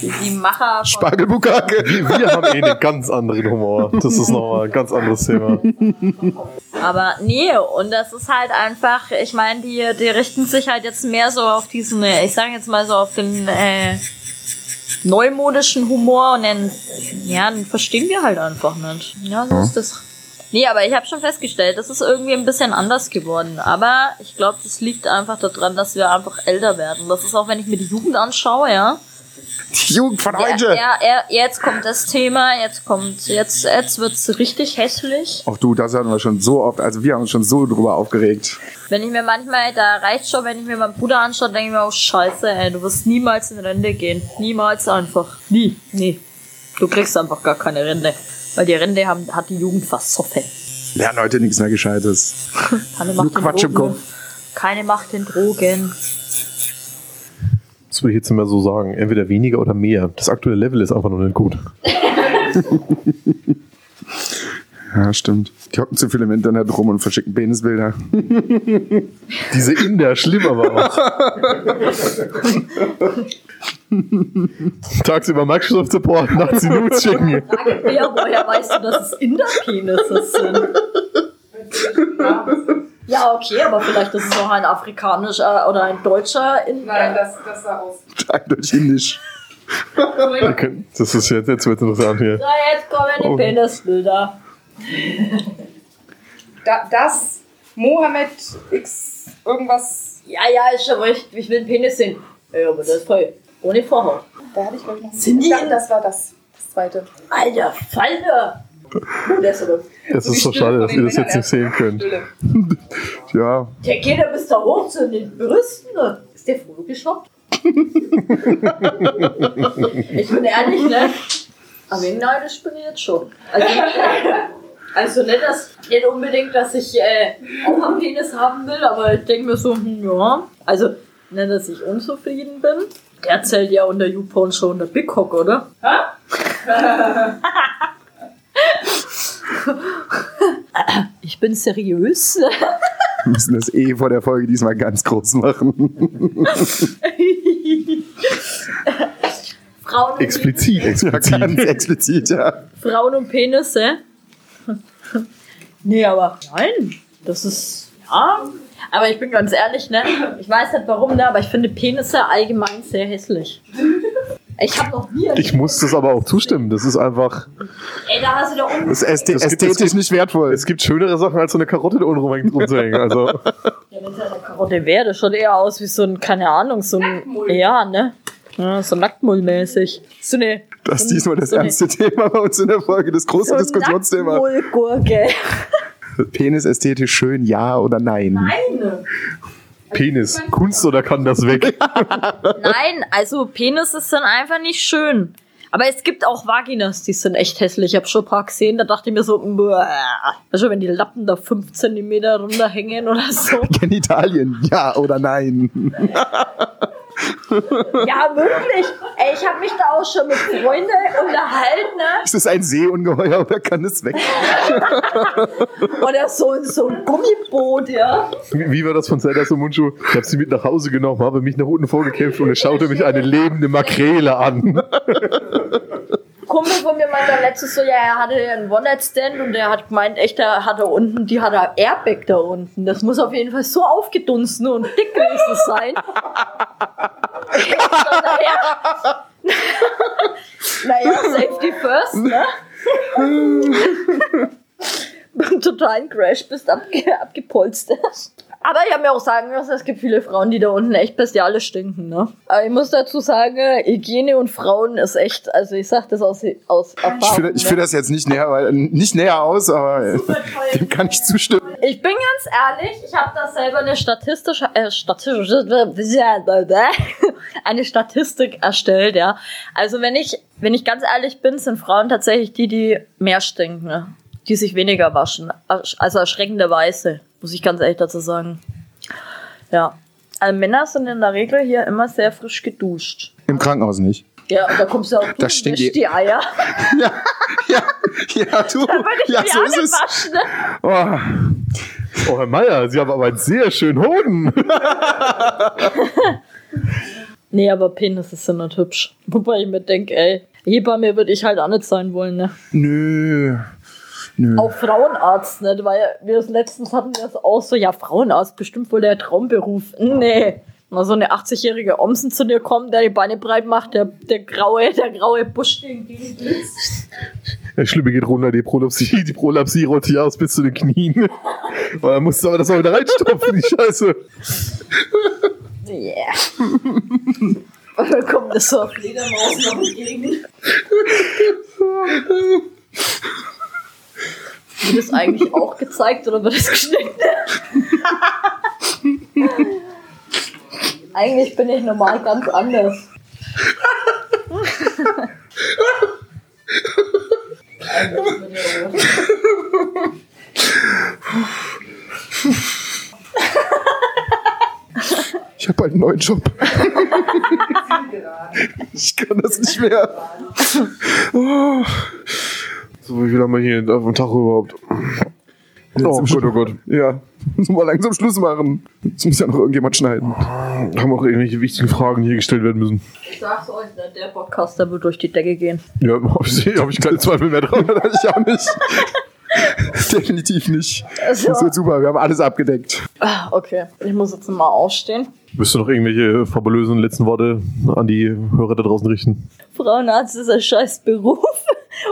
die, die Macher von Spargelbukake. Wir haben eh einen ganz anderen Humor. Das ist nochmal ein ganz anderes Thema. [laughs] Aber nee, und das ist halt einfach, ich meine, die, die richten sich halt jetzt mehr so auf diesen, äh, ich sage jetzt mal so auf den äh, neumodischen Humor und den, ja, den verstehen wir halt einfach nicht. Ja, so ist das. Nee, aber ich habe schon festgestellt, das ist irgendwie ein bisschen anders geworden. Aber ich glaube, das liegt einfach daran, dass wir einfach älter werden. Das ist auch, wenn ich mir die Jugend anschaue, ja. Die Jugend von heute. Ja, ja, jetzt kommt das Thema, jetzt kommt, jetzt, jetzt wird's richtig hässlich. Auch du, das hatten wir schon so oft, also wir haben uns schon so drüber aufgeregt. Wenn ich mir manchmal, da reicht schon, wenn ich mir meinen Bruder anschaue, denke ich mir, oh scheiße, ey, du wirst niemals in Rente gehen. Niemals einfach. Nie. Nee. Du kriegst einfach gar keine Rente. Weil die Rente haben, hat die Jugend versoffen. Lern heute nichts mehr Gescheites. Keine Nur Macht in Quatsch im. Kopf. Keine Macht in Drogen. Das würde ich jetzt immer so sagen. Entweder weniger oder mehr. Das aktuelle Level ist einfach noch nicht gut. [laughs] Ja, stimmt. Die hocken zu viel im Internet rum und verschicken Penisbilder. [laughs] Diese Inder, schlimm aber auch. [laughs] Tagsüber Microsoft Support, nachts die Nudes schicken. Frage, woher weißt du, dass es Inderpenisse sind? [laughs] Ja, okay, aber vielleicht ist es auch ein afrikanischer oder ein deutscher in das, das war aus. Eindeutig indisch. Das ist jetzt, jetzt wird interessant hier. Na, jetzt kommen die Oh. Penisbilder. Da, das Mohammed X irgendwas. Ja, ja, ist schon recht. Ich will einen Penis sehen. Ja, aber das ist voll. Ohne Vorhaut. Da hatte ich glaube ich noch. Sind die das war das, das zweite. Alter, Falter! Oh, der ist aber. Es ist so schade, dass ihr das jetzt nicht sehen könnt. [laughs] Ja, Der geht ja bis da hoch zu den Brüsten. Ist der Foto geshoppt? [laughs] ich bin ehrlich, ne? Aber neidisch bin ich jetzt schon. Also, also nicht, dass, nicht unbedingt, dass ich äh, auch einen Penis haben will, aber ich denke mir so, hm, ja. Also, nicht, dass ich unzufrieden bin. Der zählt ja unter YouPorn schon der Big Cock, oder? [laughs] [laughs] ich bin seriös. wir müssen das eh vor der Folge diesmal ganz groß machen. [laughs] Frauen und, Explizit, explizit. ganz explizit, ja. Frauen und Penisse. nee, aber nein, das ist, ja. Aber ich bin ganz ehrlich, ne? Ich weiß nicht warum, ne? Aber ich finde Penisse allgemein sehr hässlich. Ich habe noch nie. Ich muss das aber auch zustimmen. Das ist einfach. Ey, da hast du da unten. Das ist ästhe- Das gibt- ästhetisch das gibt- nicht wertvoll. Es gibt schönere Sachen, als so eine Karotte da unten rum- rumzuhängen. Also, [laughs] Ja, wenn es eine Karotte wäre, das schaut eher aus wie so ein, keine Ahnung, so ein. Ja, ne? Ja, so Nacktmull-mäßig. So eine. Das so ist diesmal das so eine- ernste Thema bei uns in der Folge, das große So Diskussionsthema. Nacktmullgurke. Penis ästhetisch schön, ja oder nein? Nein. Penis, Kunst oder kann das weg? [laughs] Nein, also Penisse sind einfach nicht schön. Aber es gibt auch Vaginas, die sind echt hässlich. Ich habe schon ein paar gesehen, da dachte ich mir so, also wenn die Lappen da 5 cm runterhängen oder so. [laughs] Genitalien, ja oder nein? [laughs] Ja, wirklich. Ey, ich habe mich da auch schon mit Freunden unterhalten, ne? Ist es ein Seeungeheuer oder kann es weg? [laughs] Oder so, so ein Gummiboot, ja. Wie, wie war das von Zelda Mundschuh? Ich habe sie mit nach Hause genommen, habe mich nach unten vorgekämpft und es schaute mich eine lebende Makrele an. Kumpel von mir meinte letztes so, ja, er hatte einen One-Night-Stand und er hat gemeint, echt, er hatte unten, die hat er Airbag da unten. Das muss auf jeden Fall so aufgedunsen und dick gewesen sein. Naja, [laughs] naja, safety first, ne? [laughs] Beim totalen Crash bist abge abgepolstert. Aber ich habe mir auch sagen lassen, es gibt viele Frauen, die da unten echt bestialisch stinken, ne? Aber ich muss dazu sagen, Hygiene und Frauen ist echt, also ich sag das aus, aus Erfahrung. Ich führe ich ne? das jetzt nicht näher, weil, nicht näher aus, aber [laughs] dem kann ich zustimmen. Ich bin ganz ehrlich, ich habe da selber eine statistische, äh, statistische, [laughs] eine Statistik erstellt, ja. Also wenn ich, wenn ich ganz ehrlich bin, sind Frauen tatsächlich die, die mehr stinken, ne? die sich weniger waschen. Also erschreckenderweise, muss ich ganz ehrlich dazu sagen. Ja. Also Männer sind in der Regel hier immer sehr frisch geduscht. Im Krankenhaus nicht. Ja, und da kommst du auch stinkt wäschst je- die Eier. [laughs] Ja, ja, ja, du. Da würde ich Ja, so ist nicht es. waschen? Oh, Oh, Herr Meier, Sie haben aber einen sehr schönen Hoden. [laughs] Nee, aber Penisse sind nicht hübsch. [laughs] Wobei ich mir denke, ey, Hebamme würde ich halt auch nicht sein wollen, ne? nö. Nö. Auch Frauenarzt, nicht? Weil wir das letztens hatten wir das auch so, ja, Frauenarzt, bestimmt wohl der Traumberuf. Nee. Mal so eine 80-jährige Omsen zu dir kommt, der die Beine breit macht, der, der graue, der graue Busch den entgegenblitzt. [laughs] Der Schlimme geht runter, die Prolapsie, die Prolapsie rollt sich aus bis zu den Knien. Und dann musst du aber das mal wieder reinstopfen, die Scheiße. Yeah. Dann kommt das so auf Fledermaus noch entgegen. [laughs] Wird das eigentlich auch gezeigt oder wird das geschnitten? eigentlich bin ich normal ganz anders. Ich habe einen neuen Job. Ich kann das nicht mehr. Oh. So, wie viel haben wir hier auf dem Tag überhaupt? Oh Gott, oh Gott. Ja, [laughs] müssen wir langsam Schluss machen. Jetzt muss ja noch irgendjemand schneiden. Haben auch irgendwelche wichtigen Fragen hier gestellt werden müssen. Ich sag's euch, der Podcast, der wird durch die Decke gehen. Ja, [laughs] habe ich, hab ich keine Zweifel mehr dran. ich auch nicht. [laughs] Definitiv nicht. Also- Das wird super, wir haben alles abgedeckt. Ah, okay. Ich muss jetzt mal aufstehen. Müsst du noch irgendwelche fabulösen letzten Worte an die Hörer da draußen richten? Frauenarzt ist ein scheiß Beruf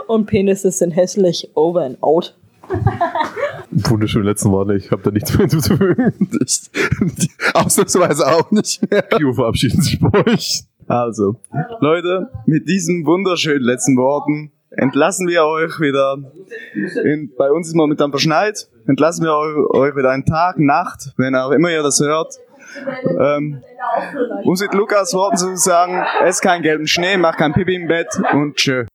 und Penisse sind hässlich. Over and out. Wunderschöne letzten Worte. Ich habe da nichts mehr hinzuzufügen. [laughs] Ausnahmsweise auch nicht mehr. Pio verabschieden sich bei euch. Also, Leute, mit diesen wunderschönen letzten Worten entlassen wir euch wieder. In, bei uns ist momentan verschneit. Entlassen wir eu- euch wieder einen Tag, Nacht, wenn auch immer ihr das hört. Ähm, um mit Lukas Worten zu sagen, es keinen gelben Schnee, mach kein Pipi im Bett und tschö.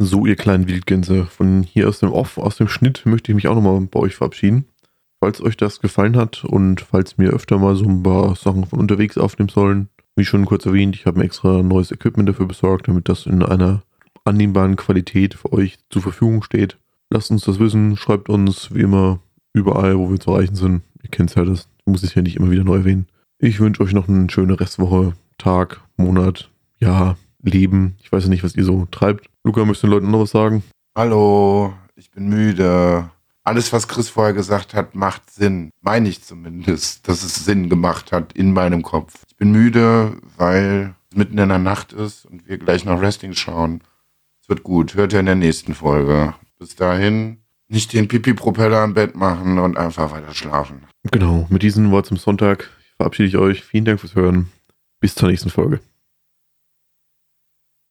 So, ihr kleinen Wildgänse, von hier aus dem Off, aus dem Schnitt, möchte ich mich auch nochmal bei euch verabschieden. Falls euch das gefallen hat und falls mir öfter mal so ein paar Sachen von unterwegs aufnehmen sollen, wie schon kurz erwähnt, ich habe mir extra neues Equipment dafür besorgt, damit das in einer annehmbaren Qualität für euch zur Verfügung steht. Lasst uns das wissen, schreibt uns wie immer überall, wo wir zu erreichen sind. Ihr kennt es ja, das muss ich ja nicht immer wieder neu erwähnen. Ich wünsche euch noch eine schöne Restwoche, Tag, Monat, Jahr, Leben. Ich weiß ja nicht, was ihr so treibt. Luca, möchtest du den Leuten noch was sagen? Hallo, ich bin müde. Alles, was Chris vorher gesagt hat, macht Sinn. Meine ich zumindest, dass es Sinn gemacht hat in meinem Kopf. Ich bin müde, weil es mitten in der Nacht ist und wir gleich noch Wrestling schauen. Es wird gut. Hört ihr in der nächsten Folge. Bis dahin nicht den Pipi-Propeller im Bett machen und einfach weiter schlafen. Genau, mit diesen Worten zum Sonntag verabschiede ich euch. Vielen Dank fürs Hören. Bis zur nächsten Folge.